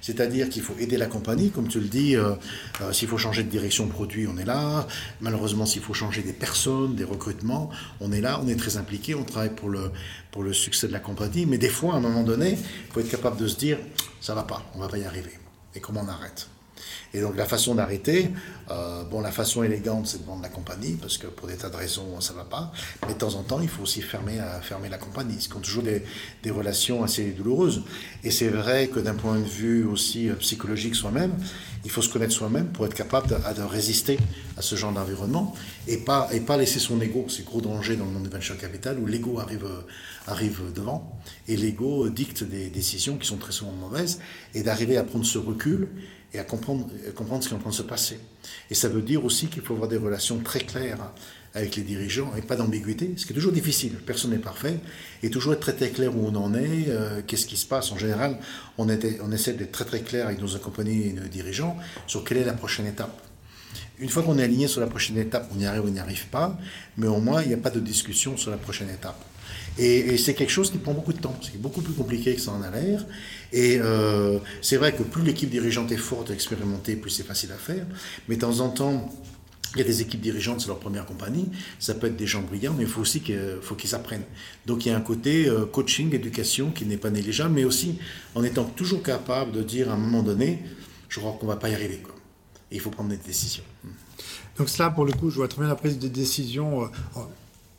C'est-à-dire qu'il faut aider la compagnie, comme tu le dis, euh, euh, s'il faut changer de direction produit, on est là. Malheureusement, s'il faut changer des personnes, des recrutements, on est là, on est très impliqué, on travaille pour le, succès de la compagnie. Mais des fois, à un moment donné, il faut être capable de se dire, ça va pas, on va pas y arriver. Et comment on arrête? Et donc la façon d'arrêter, euh, bon, la façon élégante, c'est de vendre la compagnie, parce que pour des tas de raisons, ça ne va pas. Mais de temps en temps, il faut aussi fermer, euh, fermer la compagnie. Ce qui ont toujours des, relations assez douloureuses. Et c'est vrai que d'un point de vue aussi euh, psychologique soi-même, il faut se connaître soi-même pour être capable de, de, résister à ce genre d'environnement et pas, et pas laisser son ego. C'est gros danger dans le monde du venture capital où l'ego arrive, arrive devant et l'ego dicte des décisions qui sont très souvent mauvaises et d'arriver à prendre ce recul et à comprendre, ce qui est en train de se passer. Et ça veut dire aussi qu'il faut avoir des relations très claires avec les dirigeants et pas d'ambiguïté, ce qui est toujours difficile. Personne n'est parfait. Et toujours être très, très clair où on en est, euh, qu'est-ce qui se passe. En général, on, on essaie d'être très très clair avec nos accompagnés et nos dirigeants sur quelle est la prochaine étape. Une fois qu'on est aligné sur la prochaine étape, on y arrive ou on n'y arrive pas, mais au moins il n'y a pas de discussion sur la prochaine étape. Et, c'est quelque chose qui prend beaucoup de temps. C'est beaucoup plus compliqué que ça en a l'air. Et euh, c'est vrai que plus l'équipe dirigeante est forte, expérimentée, plus c'est facile à faire. Mais de temps en temps, il y a des équipes dirigeantes, c'est leur première compagnie. Ça peut être des gens brillants, mais il faut aussi qu'ils apprennent. Donc il y a un côté euh, coaching, éducation qui n'est pas négligeable, mais aussi en étant toujours capable de dire à un moment donné, je crois qu'on ne va pas y arriver. Et il faut prendre des décisions. Donc cela, pour le coup, je vois très bien la prise de décision.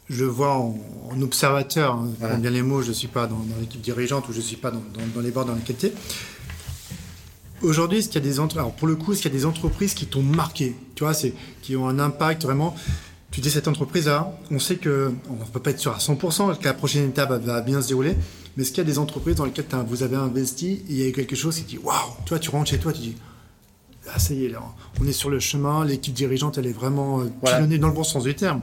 Je vois en, observateur, hein, bien les mots, je ne suis pas dans, l'équipe dirigeante ou je ne suis pas dans, les bords dans lesquels tu Aujourd'hui, est-ce qu'il y a des entreprises, pour le coup, est-ce qu'il y a des entreprises qui t'ont marqué, tu vois, c'est, qui ont un impact vraiment. Tu dis cette entreprise-là, on sait que on ne peut pas être sûr à 100% que la prochaine étape va bien se dérouler, mais est-ce qu'il y a des entreprises dans lesquelles vous avez investi et il y a eu quelque chose qui dit waouh, toi tu rentres chez toi, tu dis ah ça y est, là, on est sur le chemin, l'équipe dirigeante elle est vraiment euh, dans le bon sens du terme.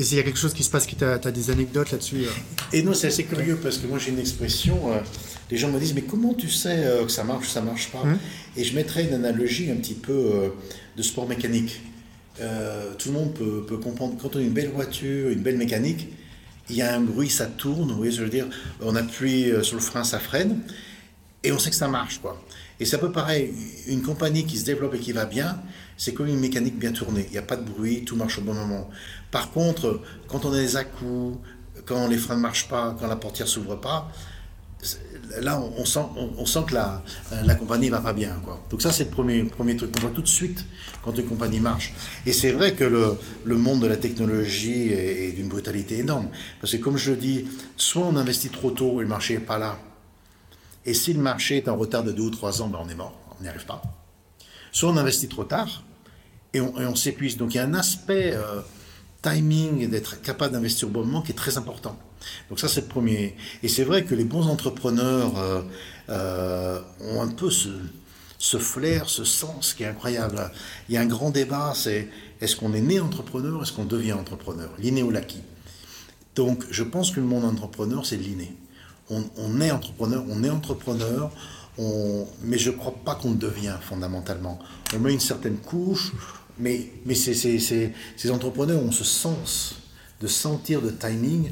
Et s'il y a quelque chose qui se passe, tu as, des anecdotes là-dessus euh Et non, c'est assez curieux parce que moi j'ai une expression, euh, les gens me disent mais comment tu sais euh, que ça marche, ça marche pas hum. Et je mettrais une analogie un petit peu de sport mécanique. tout le monde peut, peut, comprendre, quand on a une belle voiture, une belle mécanique, il y a un bruit, ça tourne, vous voyez je veux dire? On appuie sur le frein, ça freine, et on sait que ça marche. quoi. Et c'est un peu pareil, une compagnie qui se développe et qui va bien, c'est comme une mécanique bien tournée. Il n'y a pas de bruit, tout marche au bon moment. Par contre, quand on a des à-coups, quand les freins ne marchent pas, quand la portière s'ouvre pas, là, on, sent, on, sent que la, la compagnie va pas bien. Donc ça, c'est le premier, premier truc qu'on voit tout de suite quand une compagnie marche. Et c'est vrai que le, le, monde de la technologie est, d'une brutalité énorme. Parce que comme je le dis, soit on investit trop tôt et le marché n'est pas là. Et si le marché est en retard de deux ou trois ans, ben on est mort, on n'y arrive pas. Soit on investit trop tard et on, s'épuise. Donc il y a un aspect... Euh, timing d'être capable d'investir au bon moment qui est très important. Donc ça, c'est le premier. Et c'est vrai que les bons entrepreneurs euh, euh, ont un peu ce, flair, ce sens qui est incroyable. Il y a un grand débat, c'est est-ce qu'on est né entrepreneur, est-ce qu'on devient entrepreneur, l'inné ou l'acquis. Donc je pense que le monde entrepreneur, c'est l'inné. On, est entrepreneur, on est entrepreneur, mais je ne crois pas qu'on devient fondamentalement. On met une certaine couche, mais, ces entrepreneurs ont ce sens de sentir de timing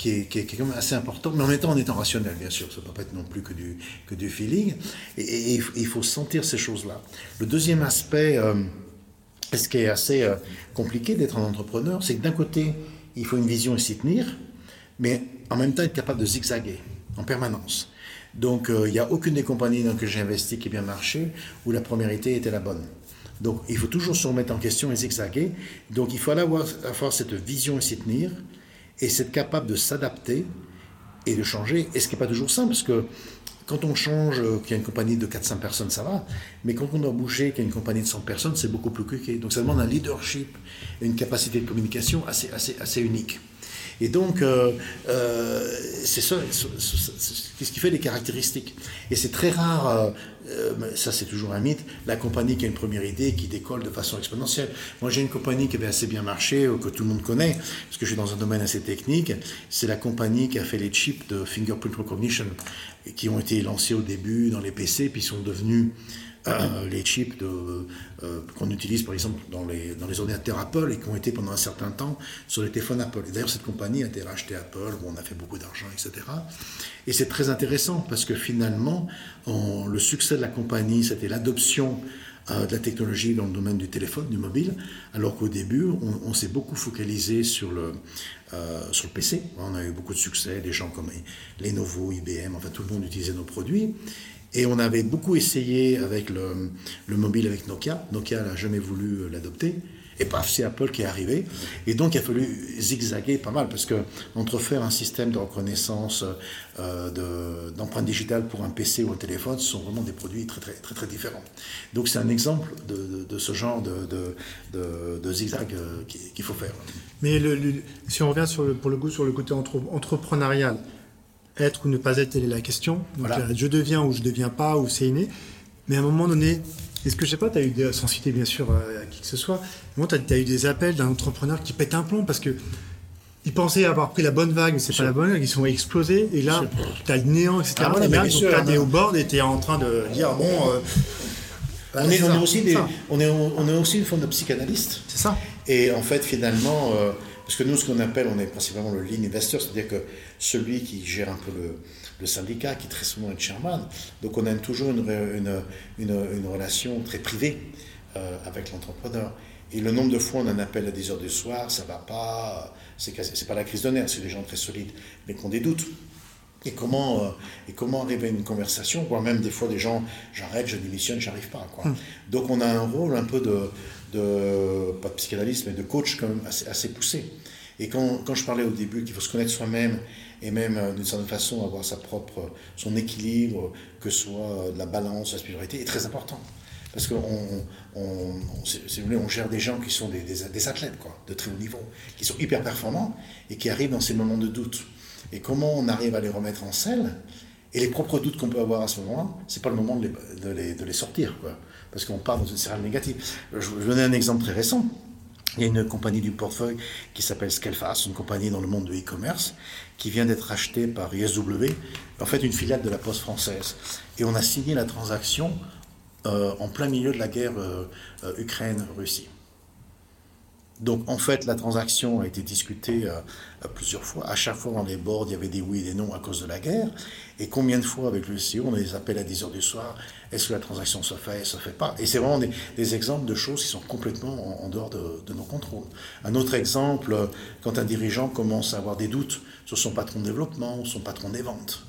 qui est, quand même assez important, mais en même en étant rationnel, bien sûr. Ça ne peut pas être non plus que du, feeling. Et, il faut sentir ces choses-là. Le deuxième aspect, euh, ce qui est assez euh, compliqué d'être un entrepreneur, c'est que d'un côté, il faut une vision et s'y tenir, mais en même temps être capable de zigzaguer en permanence. Donc, euh, il n'y a aucune des compagnies dans lesquelles j'ai investi qui a bien marché où la première idée était la bonne. Donc, il faut toujours se remettre en question et zigzaguer. Donc, il faut avoir, avoir cette vision et s'y tenir et être capable de s'adapter et de changer. Et ce qui n'est pas toujours simple, parce que quand on change, euh, qu'il y a une compagnie de 400 personnes, ça va. Mais quand on doit bouger, qu'il y a une compagnie de 100 personnes, c'est beaucoup plus compliqué. Donc ça demande un leadership et une capacité de communication assez, unique. Et donc, euh, euh, c'est ça, ce qui fait les caractéristiques. Et c'est très rare, ça c'est toujours un mythe, la compagnie qui a une première idée qui décolle de façon exponentielle. Moi j'ai une compagnie qui avait assez bien marché, que tout le monde connaît, parce que je suis dans un domaine assez technique. C'est la compagnie qui a fait les chips de fingerprint recognition, qui ont été lancés au début dans les PC, puis sont devenus euh, les chips euh, qu'on utilise par exemple dans les, dans les ordinateurs Apple et qui ont été pendant un certain temps sur les téléphones Apple. Et d'ailleurs, cette compagnie a été rachetée Apple, où on a fait beaucoup d'argent, etc. Et c'est très intéressant parce que finalement, le succès de la compagnie, c'était l'adoption euh, de la technologie dans le domaine du téléphone, du mobile, alors qu'au début, on, s'est beaucoup focalisé sur le, sur le PC. On a eu beaucoup de succès, des gens comme Lenovo, IBM, enfin tout le monde utilisait nos produits. Et on avait beaucoup essayé avec le, mobile avec Nokia. Nokia n'a jamais voulu euh, l'adopter. Et paf, c'est Apple qui est arrivé. Et donc, il a fallu zigzaguer pas mal, parce que entre faire un système de reconnaissance euh, d'empreintes digitales pour un PC ou un téléphone, ce sont vraiment des produits très, très, très, très différents. Donc, c'est un exemple de, ce genre de, de, zigzag euh, qu'il faut faire. Mais si on revient sur pour le coup sur le côté entrepreneurial, être ou ne pas être, telle est la question. je deviens ou je deviens pas, ou c'est inné. Mais à un moment donné, est-ce que je sais pas, tu as eu, des, sans citer bien sûr euh, à qui que ce soit, tu as, eu des appels d'un entrepreneur qui pète un plomb parce que ils pensaient avoir pris la bonne vague, mais c'est pas la bonne vague, ils sont explosés, et là, tu as le néant, etc. Ah, donc tu as des au bord et tu es en train de dire, bon. Euh, on, est, on, est, aussi des, on, est, on est aussi une forme de psychanalyste. C'est ça. Et en fait, finalement, euh, parce que nous, ce qu'on appelle, on est principalement le lean investor, c'est-à-dire que celui qui gère un peu le, syndicat, qui très souvent est chairman. Donc on a toujours une, une, relation très privée euh, avec l'entrepreneur. Et le nombre de fois on en appelle à 10 heures du soir, ça va pas, c'est, pas la crise de nerfs, c'est des gens très solides, mais qui ont des doutes. Et comment, euh, et comment arriver à une conversation, voire même des fois des gens, j'arrête, je démissionne, j'arrive pas. Quoi. Hmm. Donc on a un rôle un peu de, de, pas de psychanalyste, mais de coach quand même assez, assez poussé. Et quand, quand, je parlais au début qu'il faut se connaître soi-même et même euh, d'une certaine façon avoir sa propre, son équilibre, que ce soit euh, la balance, la spiritualité, est très important. Parce qu'on on, on, on, gère des gens qui sont des, des, athlètes quoi, de très haut niveau, qui sont hyper performants et qui arrivent dans ces moments de doute. Et comment on arrive à les remettre en selle et les propres doutes qu'on peut avoir à ce moment-là, c'est pas le moment de les, de les, de les sortir. Quoi parce qu'on part dans une spirale négative. Je vais donner un exemple très récent. Il y a une compagnie du portefeuille qui s'appelle Scalfast, une compagnie dans le monde de e-commerce, qui vient d'être achetée par ISW, en fait une filiale de la Poste française. Et on a signé la transaction euh, en plein milieu de la guerre euh, euh, Ukraine-Russie. Donc en fait, la transaction a été discutée euh, plusieurs fois. À chaque fois dans les boards, il y avait des oui et des non à cause de la guerre. Et combien de fois avec le CEO, on a des appels à 10 heures du soir, est-ce que la transaction se fait, se fait pas? Et c'est vraiment des, exemples de choses qui sont complètement en, dehors de, de, nos contrôles. Un autre exemple, quand un dirigeant commence à avoir des doutes sur son patron de développement ou son patron des ventes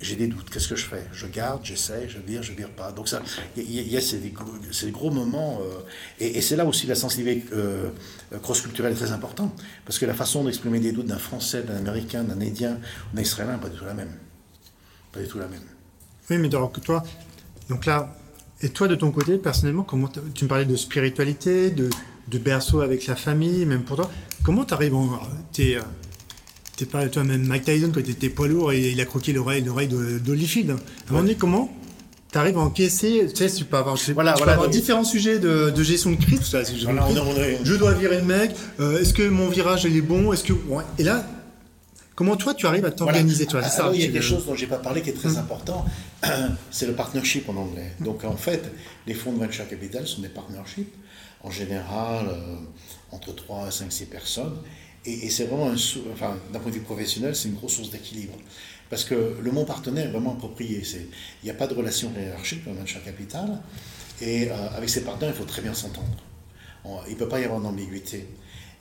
j'ai des doutes. Qu'est-ce que je fais? Je garde, j'essaie, je vire, je vire pas. Donc ça, il y, a, ces, gros moments. Euh, et, c'est là aussi la sensibilité euh, cross-culturelle est très importante. Parce que la façon d'exprimer des doutes d'un Français, d'un Américain, d'un Indien, d'un Israélien, pas du tout la même. Pas du tout la même. Oui, mais donc toi, donc là, et toi de ton côté, personnellement, comment tu me parlais de spiritualité, de, berceau avec la famille, même pour toi, comment tu arrives en... Es, T'es pas toi-même Mike Tyson quand t'étais poids lourd et il a croqué l'oreille, l'oreille d'Holyfield. À un moment donné, comment t'arrives à encaisser, tu sais, tu peux avoir, voilà, avoir différents sujets de, gestion de crise. je, dois virer le mec. Euh, est-ce que mon virage il est bon Est-ce que et là, comment toi tu arrives à t'organiser voilà. ça, il y a quelque chose dont j'ai pas parlé qui est très hum. important. *clears throat* C'est le partnership en anglais. Donc en fait, les fonds de venture capital sont des partnerships en général euh, entre 3 à 5 6 personnes et, c'est vraiment, un, enfin, d'un point de vue professionnel, c'est une grosse source d'équilibre. Parce que le mot partenaire est vraiment approprié. Il n'y a pas de relation hiérarchique dans le venture capital. Et euh, avec ses partenaires, il faut très bien s'entendre. il ne peut pas y avoir d'ambiguïté.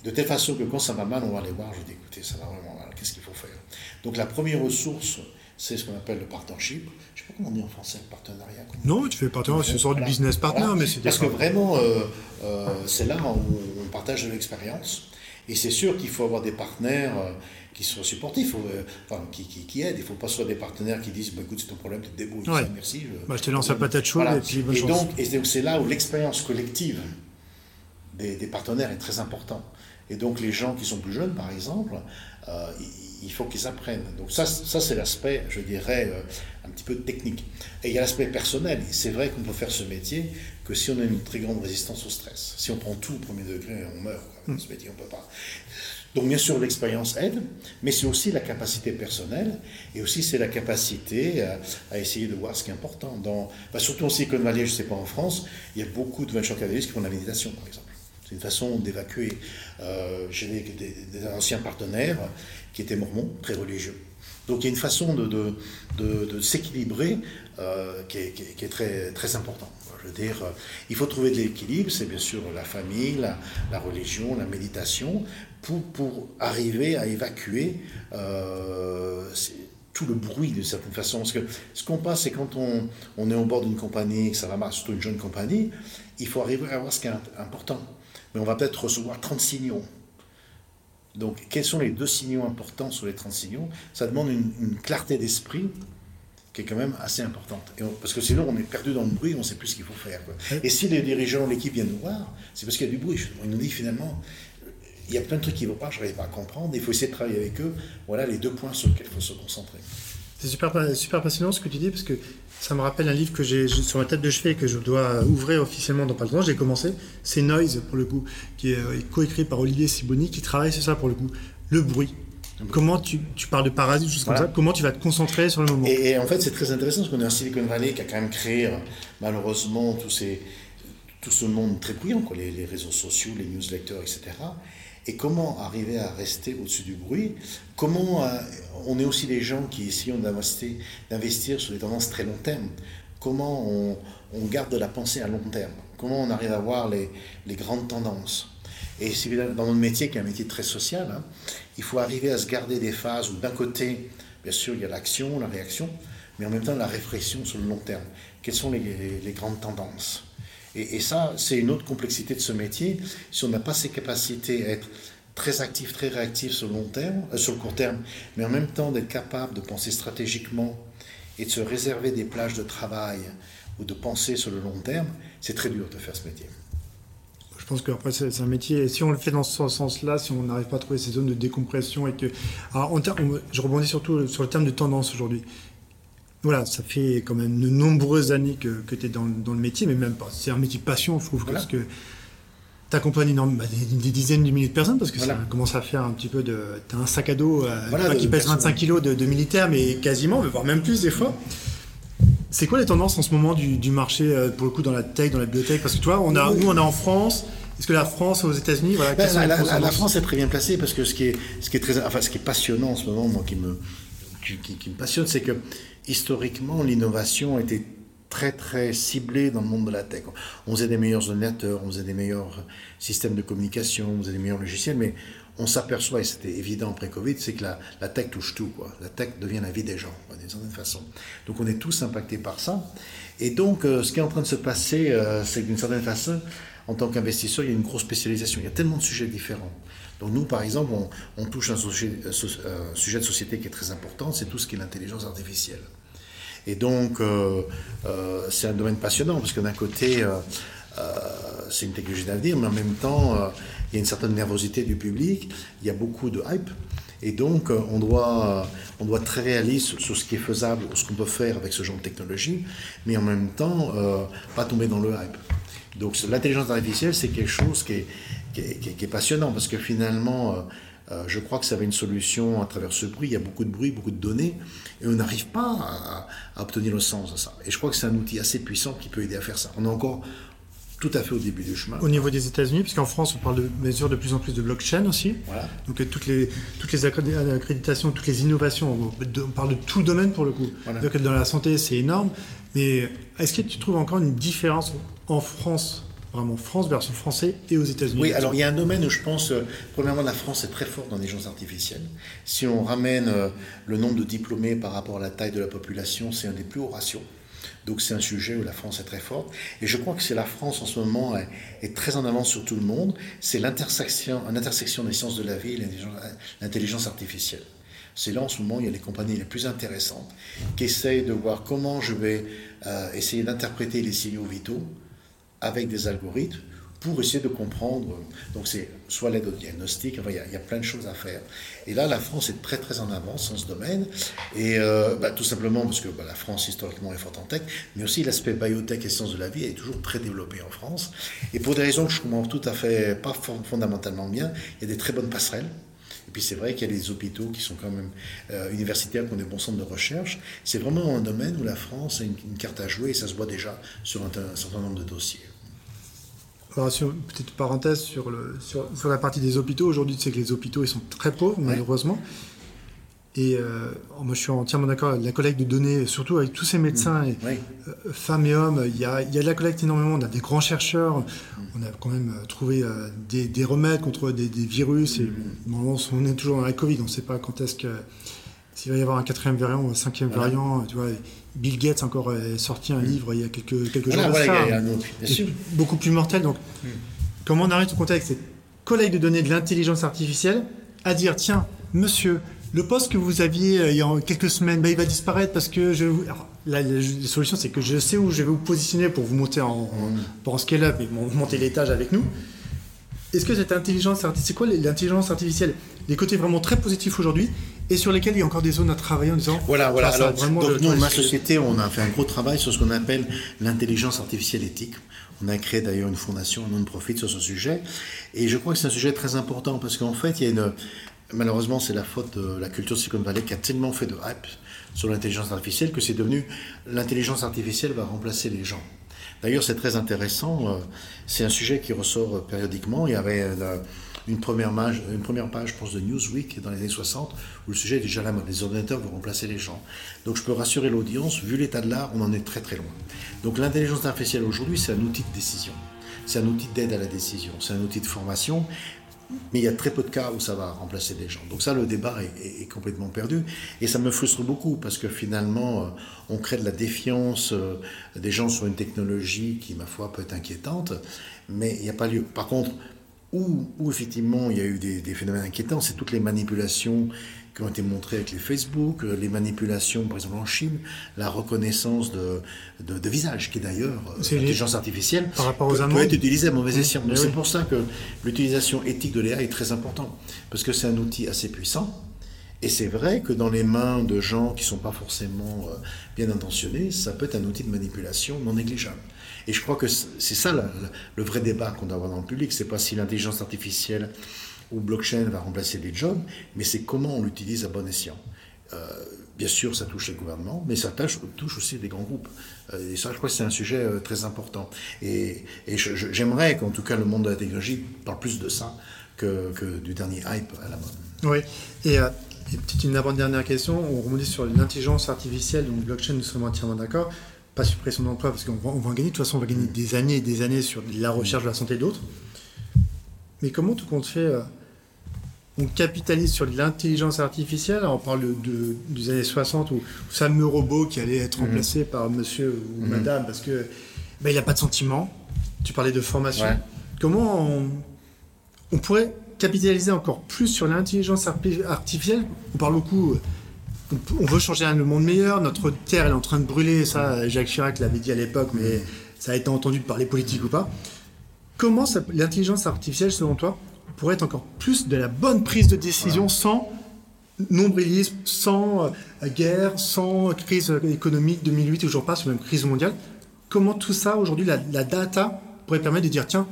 De telle façon que quand ça va mal, on va aller voir, je dis écoutez, ça va vraiment mal, qu'est-ce qu'il faut faire? Donc la première ressource, c'est ce qu'on appelle le partnership. Je ne sais pas comment on dit en français, le partenariat. Non, tu fais partenariat, c'est une sorte de business partner, mais c'est Parce que vraiment, euh, euh, c'est là où on partage de l'expérience. Et c'est sûr qu'il faut avoir des partenaires euh, qui soient supportifs, enfin, qui, qui, aident. Il ne faut pas soit des partenaires qui disent bah, écoute, c'est ton problème, tu te débrouilles, merci. Je, bah, je te lance la patate chaude et puis bonne et chance. Donc, et donc, c'est là où l'expérience collective des, des, partenaires est très importante. Et donc, les gens qui sont plus jeunes, par exemple, euh, il faut qu'ils apprennent. Donc ça, ça c'est l'aspect, je dirais, euh, un petit peu technique. Et il y a l'aspect personnel. C'est vrai qu'on peut faire ce métier que si on a une très grande résistance au stress. Si on prend tout au premier degré, on meurt. Métier, on peut pas. Donc bien sûr, l'expérience aide, mais c'est aussi la capacité personnelle, et aussi c'est la capacité à, essayer de voir ce qui est important. Dans, surtout en Silicon Valley, je ne sais pas en France, il y a beaucoup de venture capitalistes qui font la méditation, par exemple. C'est une façon d'évacuer. Euh, J'ai des, anciens partenaires qui étaient mormons, très religieux. Donc il y a une façon de, s'équilibrer euh, qui, est, très, très important. Je veux dire, euh, il faut trouver de l'équilibre, c'est bien sûr la famille, la, religion, la méditation, pour, pour arriver à évacuer euh, tout le bruit d'une certaine façon. Parce que ce qu'on passe, c'est quand on, on, est au bord d'une compagnie, que ça va mal, surtout une jeune compagnie, il faut arriver à voir ce qui est important. Mais on va peut-être recevoir 30 signaux. Donc, quels sont les deux signaux importants sur les 30 signaux? Ça demande une, clarté d'esprit qui est quand même assez importante. parce que sinon, on est perdu dans le bruit, on ne sait plus ce qu'il faut faire. Et si les dirigeants, l'équipe viennent nous voir, c'est parce qu'il y a du bruit. Ils nous disent finalement, il y a plein de trucs qui ne vont pas, je n'arrive pas à comprendre, il faut essayer de travailler avec eux. Voilà les deux points sur lesquels il faut se concentrer. C'est super, super passionnant ce que tu dis, parce que ça me rappelle un livre que j'ai sur la tête de chevet que je dois ouvrir officiellement dans pas le temps. J'ai commencé. C'est Noise, pour le coup, qui est euh, coécrit par Olivier Siboni, qui travaille sur ça, pour le coup. Le bruit. Comment tu, tu parles de parasites, choses comme ça, comment tu vas te concentrer sur le moment et, en fait, c'est très intéressant parce qu'on est un Silicon Valley qui a quand même créé, euh, malheureusement, tous ces, tout ce monde très bruyant, quoi, les, les réseaux sociaux, les newsletters, etc. Et comment arriver à rester au-dessus du bruit? Comment euh, on est aussi des gens qui essayons d'investir sur des tendances très long terme. Comment on, garde de la pensée à long terme? Comment on arrive à voir les, grandes tendances? Et c'est dans notre métier, qui est un métier très social, hein, il faut arriver à se garder des phases où d'un côté, bien sûr, il y a l'action, la réaction, mais en même temps la réflexion sur le long terme. Quelles sont les grandes tendances? Et, ça, c'est une autre complexité de ce métier. Si on n'a pas ces capacités à être très actif, très réactif sur le long terme, euh, sur le court terme, mais en même temps d'être capable de penser stratégiquement et de se réserver des plages de travail ou de penser sur le long terme, c'est très dur de faire ce métier. Je pense qu'après, c'est un métier, et si on le fait dans ce sens-là, si on n'arrive pas à trouver ces zones de décompression et que. Alors, je rebondis surtout sur le terme de tendance aujourd'hui voilà, ça fait quand même de nombreuses années que, que tu es dans, dans, le métier, mais même pas. C'est un métier passion, je trouve, parce que tu accompagnes bah, des, dizaines de milliers de personnes, parce que ça commence à faire un petit peu de. Tu as un sac à dos euh, qui pèse 25 kilos de, de, militaire, mais quasiment, voire même plus des fois. C'est quoi les tendances en ce moment du, du, marché, euh, pour le coup, dans la tech, dans la bibliothèque? Parce que tu vois, on a, nous, on est en France. Est-ce que la France aux États-Unis, voilà, ben, la, la, France est très bien placée parce que ce qui est, ce qui est très, enfin, ce qui est passionnant en ce moment, moi, qui me, qui, qui me passionne, c'est que historiquement, l'innovation était très très ciblée dans le monde de la tech. On faisait des meilleurs ordinateurs, on faisait des meilleurs systèmes de communication, on faisait des meilleurs logiciels, mais on s'aperçoit, et c'était évident après Covid, c'est que la, tech touche tout. La tech devient la vie des gens, d'une certaine façon. Donc on est tous impactés par ça. Et donc euh, ce qui est en train de se passer, euh, c'est que d'une certaine façon, en tant qu'investisseur, il y a une grosse spécialisation. Il y a tellement de sujets différents. Donc nous, par exemple, on, touche un sujet, un sujet, de société qui est très important, c'est tout ce qui est l'intelligence artificielle. Et donc, euh, euh, c'est un domaine passionnant, parce que d'un côté, euh, c'est une technologie d'avenir, mais en même temps, il y a une certaine nervosité du public, il y a beaucoup de hype. Et donc, on doit, on doit être très réaliste sur ce qui est faisable, ce qu'on peut faire avec ce genre de technologie, mais en même temps, pas tomber dans le hype. Donc, l'intelligence artificielle, c'est quelque chose qui est, passionnant parce que finalement, euh, euh, je crois que ça va une solution à travers ce bruit. Il y a beaucoup de bruit, beaucoup de données, et on n'arrive pas à, obtenir le sens de ça. Et je crois que c'est un outil assez puissant qui peut aider à faire ça. On est encore tout à fait au début du chemin. Au niveau des États-Unis, puisqu'en France, on parle de mesures de plus en plus de blockchain aussi. Voilà. Donc euh, toutes les, toutes les accréditations, toutes les innovations, on parle de tout domaine pour le coup. Donc dans la santé, c'est énorme. Mais est-ce que tu trouves encore une différence en France vraiment France versus français et aux États-Unis? Oui, alors il y a un domaine où je pense, euh, premièrement, la France est très forte dans l'intelligence artificielle. Si on ramène euh, le nombre de diplômés par rapport à la taille de la population, c'est un des plus hauts ratios. Donc c'est un sujet où la France est très forte. Et je crois que c'est la France en ce moment est, est, très en avance sur tout le monde. C'est l'intersection, l'intersection des sciences de la vie et l'intelligence artificielle. C'est là en ce moment, il y a les compagnies les plus intéressantes qui essayent de voir comment je vais euh, essayer d'interpréter les signaux vitaux avec des algorithmes pour essayer de comprendre. Donc c'est soit l'aide au diagnostic, enfin, il, y a, plein de choses à faire. Et là, la France est très très en avance dans ce domaine. Et euh, bah, tout simplement parce que bah, la France historiquement est forte en tech, mais aussi l'aspect biotech et sciences de la vie est toujours très développé en France. Et pour des raisons que je comprends tout à fait pas fondamentalement bien, il y a des très bonnes passerelles. Et puis c'est vrai qu'il y a des hôpitaux qui sont quand même euh, universitaires, qui ont des bons centres de recherche. C'est vraiment un domaine où la France a une, carte à jouer et ça se voit déjà sur un certain nombre de dossiers. Alors, sur, petite parenthèse sur, le, sur, sur, la partie des hôpitaux. Aujourd'hui, tu sais que les hôpitaux ils sont très pauvres, ouais. malheureusement. Et euh, moi, je suis entièrement d'accord. La collecte de données, surtout avec tous ces médecins, et, oui. euh, femmes et hommes, il y, a, il y, a, de la collecte énormément. On a des grands chercheurs. On a quand même trouvé euh, des, des, remèdes contre des, des virus. Et bon, on est toujours dans la Covid. On ne sait pas quand est-ce que s'il va y avoir un quatrième variant ou un cinquième voilà. variant. Tu vois, Bill Gates encore est sorti un livre il y a quelques, quelques voilà, jours. Voilà, ça, a autre, sûr. Beaucoup plus mortel. Donc, mm. comment on arrive au contexte cette collecte de données de l'intelligence artificielle à dire tiens, monsieur, le poste que vous aviez euh, il y a quelques semaines, bah, il va disparaître parce que je. Alors, la, la, la, solution, c'est que je sais où je vais vous positionner pour vous monter en, mm. en, en scale-up et monter l'étage avec nous. Est-ce que cette intelligence artificielle, c'est quoi l'intelligence artificielle? Les côtés vraiment très positifs aujourd'hui et sur lesquels il y a encore des zones à travailler en disant. Voilà, voilà. Alors, donc, nous, ma société, on a fait un gros travail sur ce qu'on appelle l'intelligence artificielle éthique. On a créé d'ailleurs une fondation, un non-profit sur ce sujet. Et je crois que c'est un sujet très important parce qu'en fait, il y a une. Malheureusement, c'est la faute de la culture Silicon Valley qui a tellement fait de hype sur l'intelligence artificielle que c'est devenu l'intelligence artificielle va remplacer les gens. D'ailleurs, c'est très intéressant. C'est un sujet qui ressort périodiquement. Il y avait une première, page, je pense, de Newsweek dans les années 60, où le sujet est déjà la mode. Les ordinateurs vont remplacer les gens. Donc, je peux rassurer l'audience, vu l'état de l'art, on en est très très loin. Donc, l'intelligence artificielle aujourd'hui, c'est un outil de décision. C'est un outil d'aide à la décision. C'est un outil de formation. Mais il y a très peu de cas où ça va remplacer des gens. Donc ça, le débat est, est, est complètement perdu. Et ça me frustre beaucoup parce que finalement, euh, on crée de la défiance euh, des gens sur une technologie qui, ma foi, peut être inquiétante. Mais il n'y a pas lieu. Par contre, où, où, effectivement il y a eu des, des phénomènes inquiétants, c'est toutes les manipulations qui ont été montrées avec les Facebook, les manipulations, par exemple en Chine, la reconnaissance de, de, de visage, qui est d'ailleurs l'intelligence artificielle, par rapport aux peut, peut, être utilisée à mauvais escient. Oui. c'est pour ça que l'utilisation éthique de l'IA est très importante, parce que c'est un outil assez puissant. Et c'est vrai que dans les mains de gens qui ne sont pas forcément bien intentionnés, ça peut être un outil de manipulation non négligeable. Et je crois que c'est ça le, vrai débat qu'on doit avoir dans le public. C'est pas si l'intelligence artificielle ou blockchain va remplacer les jobs, mais c'est comment on l'utilise à bon escient. Euh, bien sûr, ça touche les gouvernements, mais ça touche, aussi des grands groupes. Euh, et ça, je crois que c'est un sujet euh, très important. Et, j'aimerais qu'en tout cas le monde de la technologie parle plus de ça que, du dernier hype à la mode. Oui, et, et peut-être une avant-dernière question, on remonte sur l'intelligence artificielle, donc blockchain, nous sommes entièrement d'accord pas suppression d'emploi parce qu'on va, on va en gagner. De toute façon, on va gagner des années et des années sur la recherche de la santé d'autres. Mais comment tout compte fait euh, On capitalise sur l'intelligence artificielle? On parle de, de, des années 60 où fameux robot qui allait être remplacé mmh. par monsieur ou mmh. madame parce que ben, il n'a pas de sentiment. Tu parlais de formation. Ouais. Comment on, on, pourrait capitaliser encore plus sur l'intelligence artificielle? On parle beaucoup on veut changer un monde meilleur, notre terre elle est en train de brûler, ça Jacques Chirac l'avait dit à l'époque, mais ça a été entendu par les politiques ou pas. Comment l'intelligence artificielle, selon toi, pourrait être encore plus de la bonne prise de décision voilà. sans nombrilisme, sans euh, guerre, sans crise économique 2008, toujours pas, sur même crise mondiale? Comment tout ça, aujourd'hui, la, la, data pourrait permettre de dire, tiens,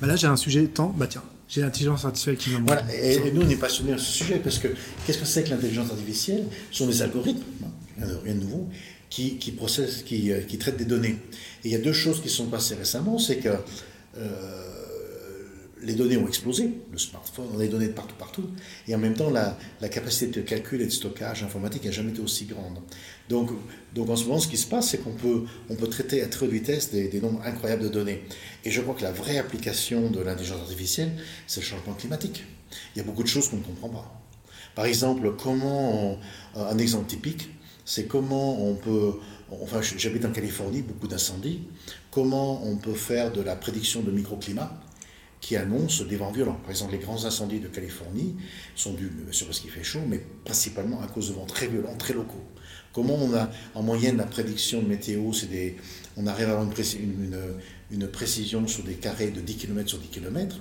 bah là j'ai un sujet temps, bah tiens, j'ai l'intelligence artificielle qui m'en voilà. et, et, nous, on est passionnés à ce sujet parce que qu'est-ce que c'est que l'intelligence artificielle? Ce sont des algorithmes, hein, rien de nouveau, qui, qui, processent, qui, euh, qui traitent des données. Et il y a deux choses qui sont passées récemment c'est que euh, les données ont explosé, le smartphone, on a des données de partout, partout, et en même temps, la, capacité de calcul et de stockage informatique n'a jamais été aussi grande. Donc, donc en ce moment, ce qui se passe, c'est qu'on peut, on peut traiter à très haute vitesse des, nombres incroyables de données. Et je crois que la vraie application de l'intelligence artificielle, c'est le changement climatique. Il y a beaucoup de choses qu'on ne comprend pas. Par exemple, comment, un exemple typique, c'est comment on peut, enfin j'habite en Californie, beaucoup d'incendies, comment on peut faire de la prédiction de microclimat qui annonce des vents violents. Par exemple, les grands incendies de Californie sont dus, sur parce qu'il fait chaud, mais principalement à cause de vents très violents, très locaux. Comment on a, en moyenne, la prédiction de météo, c'est des, on arrive à avoir une, précision sur des carrés de 10 km sur 10 km,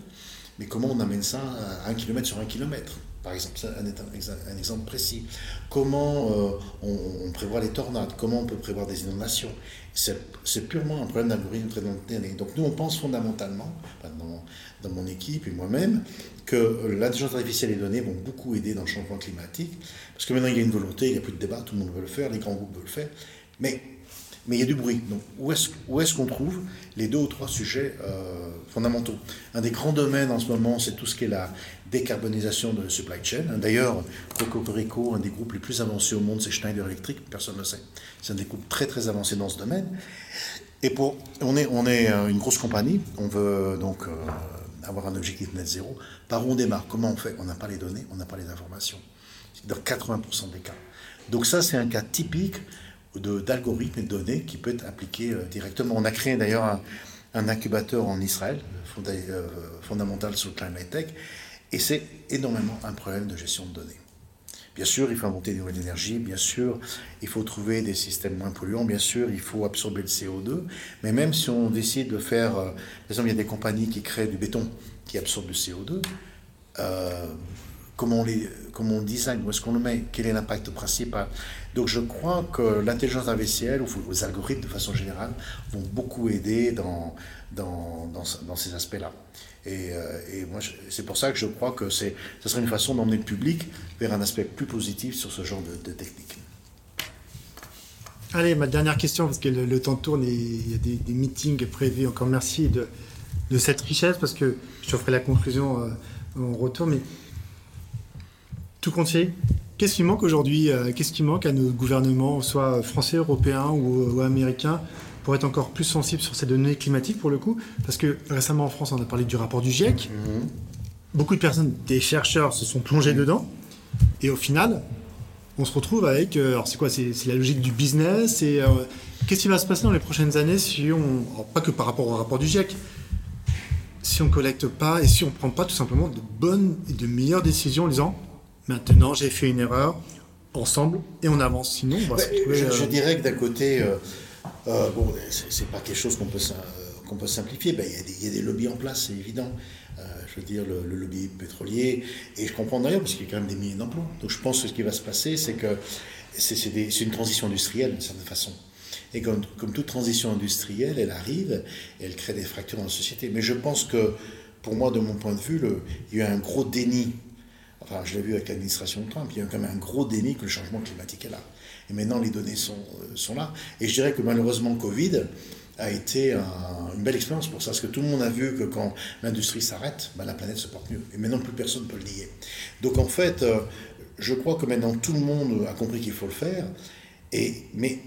mais comment on amène ça à 1 km sur 1 km par exemple, un, un, exemple précis. Comment euh, on, prévoit les tornades? Comment on peut prévoir des inondations? C'est purement un problème d'algorithme très long Donc nous, on pense fondamentalement, dans, mon équipe et moi-même, que l'intelligence artificielle et les données vont beaucoup aider dans le changement climatique. Parce que maintenant, il y a une volonté, il n'y a plus de débat, tout le monde veut le faire, les grands groupes veulent le faire. Mais mais il y a du bruit. Donc, où est-ce est qu'on trouve les deux ou trois sujets euh, fondamentaux? Un des grands domaines en ce moment, c'est tout ce qui est la décarbonisation de la supply chain. D'ailleurs, Cocorico, un des groupes les plus avancés au monde, c'est Schneider Electric, personne ne le sait. C'est un des groupes très très avancés dans ce domaine. Et pour, on, est, on est euh, une grosse compagnie, on veut donc euh, avoir un objectif net zéro. Par où on démarre? Comment on fait? On n'a pas les données, on n'a pas les informations. Dans 80% des cas. Donc ça, c'est un cas typique d'algorithmes et de données qui peut être appliqué euh, directement. On a créé d'ailleurs un, incubateur en Israël, euh, fondamental sur le climate tech, et c'est énormément un problème de gestion de données. Bien sûr, il faut inventer des nouvelles énergies, bien sûr, il faut trouver des systèmes moins polluants, bien sûr, il faut absorber le CO2, mais même si on décide de faire, euh, par exemple, il y a des compagnies qui créent du béton qui absorbe le CO2, comment on, les, comment on design, où est-ce qu'on le met, quel est l'impact principal. Donc je crois que l'intelligence artificielle, ou les algorithmes de façon générale, vont beaucoup aider dans, dans, dans, ces aspects-là. Et, euh, moi, c'est pour ça que je crois que ce serait une façon d'emmener le public vers un aspect plus positif sur ce genre de, technique. Allez, ma dernière question, parce que le, temps tourne et il y a des, meetings prévus. Encore merci de, de, cette richesse, parce que je ferai la conclusion euh, en retour. Mais tout compte qu'est-ce qui manque aujourd'hui euh, Qu'est-ce qui manque à nos gouvernements, soit français, européens ou, américains, pour être encore plus sensibles sur ces données climatiques pour le coup? Parce que récemment en France, on a parlé du rapport du GIEC. Mhm. Beaucoup de personnes, des chercheurs, se sont plongés mhm. dedans. Et au final, on se retrouve avec. Euh, alors, c'est quoi C'est la logique du business. Et euh, qu'est-ce qui va se passer dans les prochaines années si on. pas que par rapport au rapport du GIEC. Si on collecte pas et si on prend pas tout simplement de bonnes et de meilleures décisions en disant Maintenant, j'ai fait une erreur, ensemble, et on avance. Sinon, on va se retrouver, je, euh, dirais que d'un côté, euh, euh, bon, c'est pas quelque chose qu'on peut, qu'on peut simplifier. Ben, il y, a des lobbies en place, c'est évident. je veux dire, le, lobby pétrolier. Et je comprends d'ailleurs, parce qu'il y a quand même des milliers d'emplois. Donc je pense que ce qui va se passer, c'est que c'est une transition industrielle d'une certaine façon. Et comme, comme, toute transition industrielle, elle arrive et elle crée des fractures dans la société. Mais je pense que, pour moi, de mon point de vue, le, il y a un gros déni Je l'ai vu avec l'administration de Trump, il y a quand même un gros déni que le changement climatique est là. Et maintenant, les données sont, euh, sont là. Et je dirais que malheureusement, Covid a été une belle expérience pour ça, parce que tout le monde a vu que quand l'industrie s'arrête, ben, la planète se porte mieux. Et maintenant, plus personne ne peut le nier. Donc en fait, euh, je crois que maintenant, tout le monde a compris qu'il faut le faire. Et, mais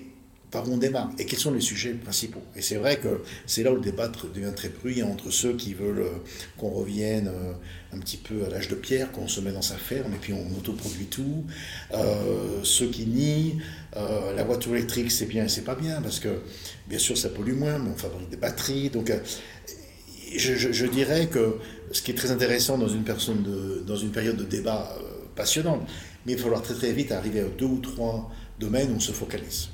par où on démarre et quels sont les sujets principaux? Et c'est vrai que c'est là où le débat devient très bruyant entre ceux qui veulent euh, qu'on revienne euh, un petit peu à l'âge de pierre, qu'on se met dans sa ferme et puis on autoproduit tout, euh, ceux qui nient la voiture électrique c'est bien et c'est pas bien parce que bien sûr ça pollue moins, mais on fabrique des batteries. Donc je, dirais que ce qui est très intéressant dans une, personne de, dans une période de débat passionnante, mais il va falloir très très vite arriver à deux ou trois domaines où on se focalise.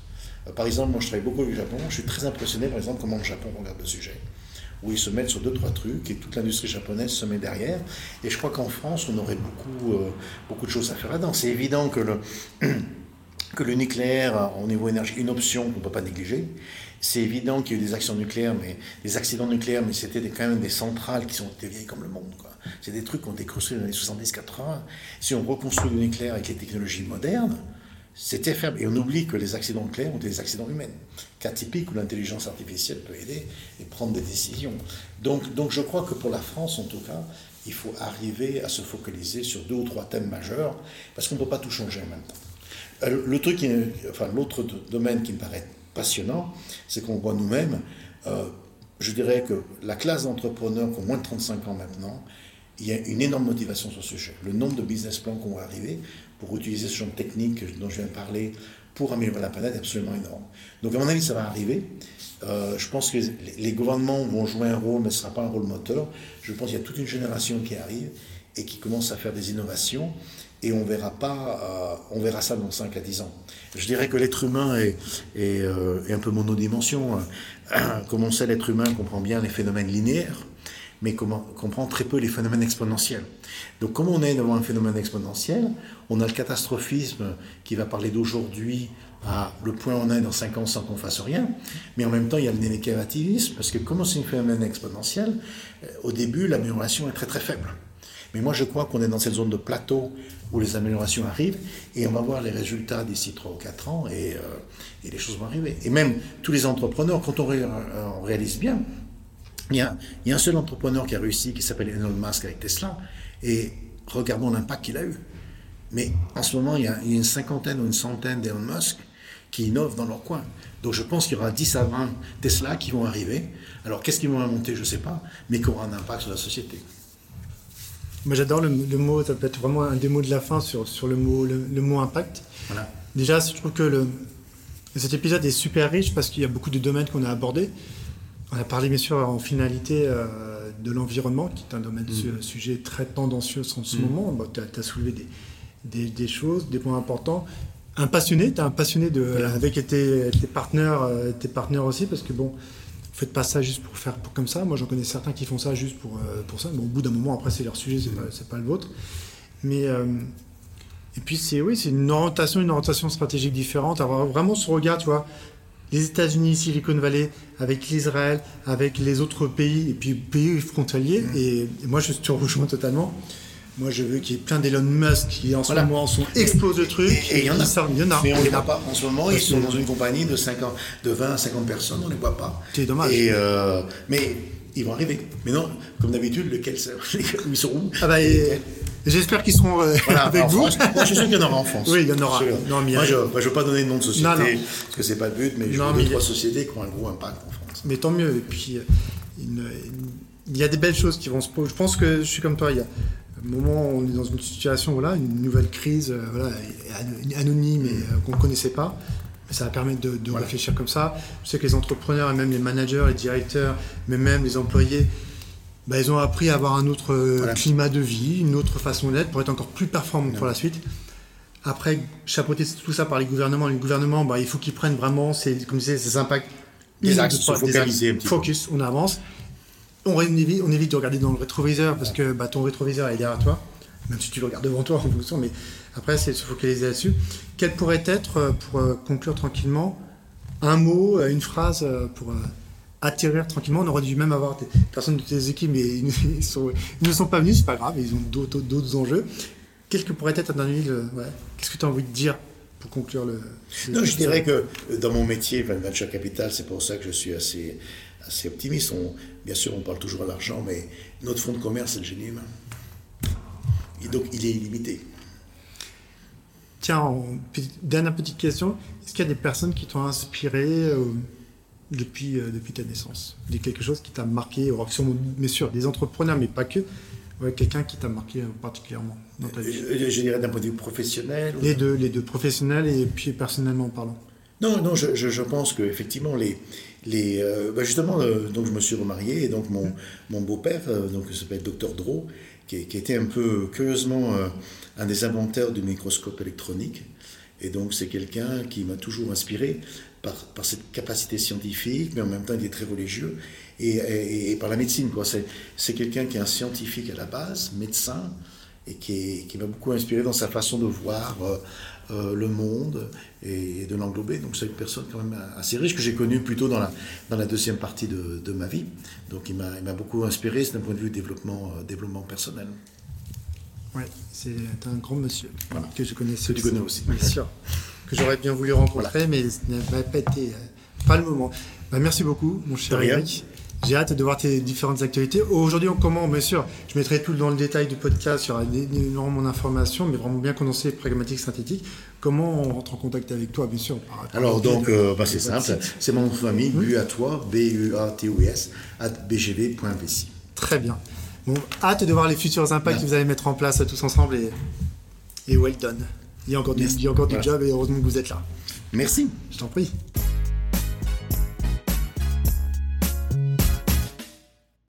Euh, par exemple, moi je travaille beaucoup avec le Japon, je suis très impressionné par exemple comment le Japon regarde le sujet, où ils se mettent sur deux, trois trucs et toute l'industrie japonaise se met derrière. Et je crois qu'en France, on aurait beaucoup, euh, beaucoup de choses à faire là-dedans. C'est évident que le, *clears throat* que le nucléaire, au niveau énergie, une option qu'on ne peut pas négliger. C'est évident qu'il y a eu des actions nucléaires, mais des accidents nucléaires, mais c'était quand même des centrales qui sont vieilles comme le monde. C'est des trucs qu'on a été construits dans les années 70-80. Si on reconstruit le nucléaire avec les technologies modernes, c'était faible. Et on oublie que les accidents clés ont des accidents humains. Cas typique où l'intelligence artificielle peut aider et prendre des décisions. Donc, donc je crois que pour la France, en tout cas, il faut arriver à se focaliser sur deux ou trois thèmes majeurs, parce qu'on ne peut pas tout changer en même temps. Euh, le truc, enfin, l'autre domaine qui me paraît passionnant, c'est qu'on voit nous-mêmes, euh, je dirais que la classe d'entrepreneurs qui ont moins de 35 ans maintenant, il y a une énorme motivation sur ce sujet. Le nombre de business plans qu'on va arriver pour utiliser ce genre de technique dont je viens de parler pour améliorer la planète est absolument énorme. Donc à mon avis, ça va arriver. Euh, je pense que les gouvernements vont jouer un rôle, mais ce ne sera pas un rôle moteur. Je pense qu'il y a toute une génération qui arrive et qui commence à faire des innovations et on verra pas, euh, on verra ça dans 5 à 10 ans. Je dirais que l'être humain est, est, euh, un peu monodimension. Comme on sait, l'être humain comprend bien les phénomènes linéaires, mais comprend très peu les phénomènes exponentiels. Donc, comme on est devant un phénomène exponentiel, on a le catastrophisme qui va parler d'aujourd'hui à le point où on est dans 5 ans sans qu'on fasse rien, mais en même temps, il y a le négativisme, parce que comme c'est un phénomène exponentiel, euh, au début, l'amélioration est très très faible. Mais moi, je crois qu'on est dans cette zone de plateau où les améliorations arrivent et on va voir les résultats d'ici 3 ou 4 ans et, euh, et, les choses vont arriver. Et même tous les entrepreneurs, quand on, on réalise bien, il y, a, il y, a, un seul entrepreneur qui a réussi qui s'appelle Elon Musk avec Tesla et regardons l'impact qu'il a eu. Mais en ce moment, il y a, une cinquantaine ou une centaine d'Elon Musk qui innovent dans leur coin. Donc je pense qu'il y aura 10 à 20 Tesla qui vont arriver. Alors qu'est-ce qu'ils vont inventer, je ne sais pas, mais qui aura un impact sur la société. Moi, j'adore le, mot, ça peut être vraiment un des mots de la fin sur, sur le, mot, le, mot impact. Voilà. Déjà, je trouve que le, cet épisode est super riche parce qu'il y a beaucoup de domaines qu'on a abordés. On a parlé bien sûr en finalité euh, de l'environnement, qui est un domaine, mm. sujet très tendancieux en ce mm. moment. tu as, soulevé des, des, des, choses, des points importants. Un passionné, tu es un passionné de, avec tes, tes, partenaires, euh, tes partenaires aussi, parce que bon, faites pas ça juste pour faire pour, comme ça. Moi, j'en connais certains qui font ça juste pour, euh, pour ça. Bon, au bout d'un moment, après, c'est leur sujet, c'est pas, pas le vôtre. Mais, et puis, c'est oui, c'est une orientation, une orientation stratégique différente. Avoir vraiment ce regard, tu vois, les États-Unis, Silicon Valley, avec l'Israël, avec les autres pays, et puis pays frontaliers. Mmh. Et, moi, je te rejoins totalement. Moi, je veux qu'il y ait plein d'Elon Musk qui, en ce moment, sont explosent le truc. Et il y en a. Il y en a. Mais on ne les voit pas. En ce moment, ils sont dans une compagnie de, 50, de 20 à 50 personnes, on ne les voit pas. C'est dommage. Et euh, mais ils vont arriver. Mais non, comme d'habitude, lequel *laughs* ils seront où? Ah bah, J'espère qu'ils seront euh, *laughs* avec vous. France. Moi, je suis sûr qu'il y en aura en France. Oui, il y en aura. Non, moi, je ne veux pas donner de nom de société, parce que ce n'est pas le but, mais je veux deux, trois sociétés qui ont un gros impact en France. Mais tant mieux. Et puis, euh, il y a des belles choses qui vont se poser. Je pense que je suis comme toi. Il y a au moment où on est dans une situation, voilà, une nouvelle crise euh, voilà, anonyme et euh, qu'on ne connaissait pas, ça va permettre de, réfléchir comme ça. Je sais que les entrepreneurs et même les managers, les directeurs, mais même les employés, bah, ils ont appris à avoir un autre euh, climat de vie, une autre façon d'être pour être encore plus performants pour la suite. Après, chapeauter tout ça par les gouvernements. Les gouvernements, bah, il faut qu'ils prennent vraiment, ces, comme je disais, ces impacts. Des axes, un petit Focus, on avance on évite, on évite de regarder dans le rétroviseur parce que bah, ton rétroviseur est derrière toi, même si tu le regardes devant toi en fonction, mais après c'est de se focaliser là-dessus. Quel pourrait être, euh, pour euh, conclure tranquillement, un mot, une phrase pour atterrir tranquillement On aurait dû même avoir des personnes de tes équipes, mais ils, ne sont pas venus, c'est pas grave, ils ont d'autres enjeux. Quel que pourrait être un dernier Qu'est-ce que tu as envie de dire pour conclure le. Non, je dirais que dans mon métier, Venture Capital, c'est pour ça que je suis assez assez optimiste. bien sûr, on parle toujours à l'argent, mais notre fonds de commerce, c'est le génie humain. Et donc, il est illimité. Tiens, dernière petite question. Est-ce qu'il y a des personnes qui t'ont inspiré euh, depuis, euh, depuis ta naissance quelque chose qui t'a marqué, bien sûr, des entrepreneurs, mais pas que. quelqu'un qui t'a marqué euh, particulièrement dans ta vie Je, dirais d'un point de vue professionnel Les deux, les deux, professionnels et puis personnellement parlant. Non, non, je, je, je pense qu'effectivement, les, les, euh, bah, justement, euh, donc je me suis remarié et donc mon, mon beau-père, euh, donc s'appelle Docteur Drault, qui, qui, était un peu curieusement un des inventeurs du microscope électronique. Et donc c'est quelqu'un qui m'a toujours inspiré par, par, cette capacité scientifique, mais en même temps il est très religieux, et, par la médecine. C'est quelqu'un qui est un scientifique à la base, médecin, et qui, qui m'a beaucoup inspiré dans sa façon de voir euh, le monde et, de l'englober. Donc c'est une personne quand même assez riche que j'ai connue plutôt dans la, dans la deuxième partie de, de ma vie. Donc il m'a beaucoup inspiré d'un point de vue développement, euh, développement personnel. Oui, c'est un grand monsieur que je connais. Que tu connais aussi. Bien sûr. que j'aurais bien voulu rencontrer, mais ce n'a pas été euh, pas le moment. Bah, merci beaucoup, mon cher Eric. J'ai hâte de voir tes différentes actualités. Aujourd'hui, comment Bien sûr, je mettrai tout dans le détail du podcast, il y aura énormément d'informations, mais vraiment bien condensé, pragmatique, synthétique. Comment on rentre en contact avec toi, bien sûr Alors, donc, euh, bah, c'est simple. C'est mon nom de famille, bu à toi, B-E-A-T-O-S, at bgv.vc. Très bien. Bon, hâte de voir les futurs impacts que vous allez mettre en place tous ensemble et, et well done. Il y a encore du, il y a encore du job et heureusement que vous êtes là. Merci. Je t'en prie.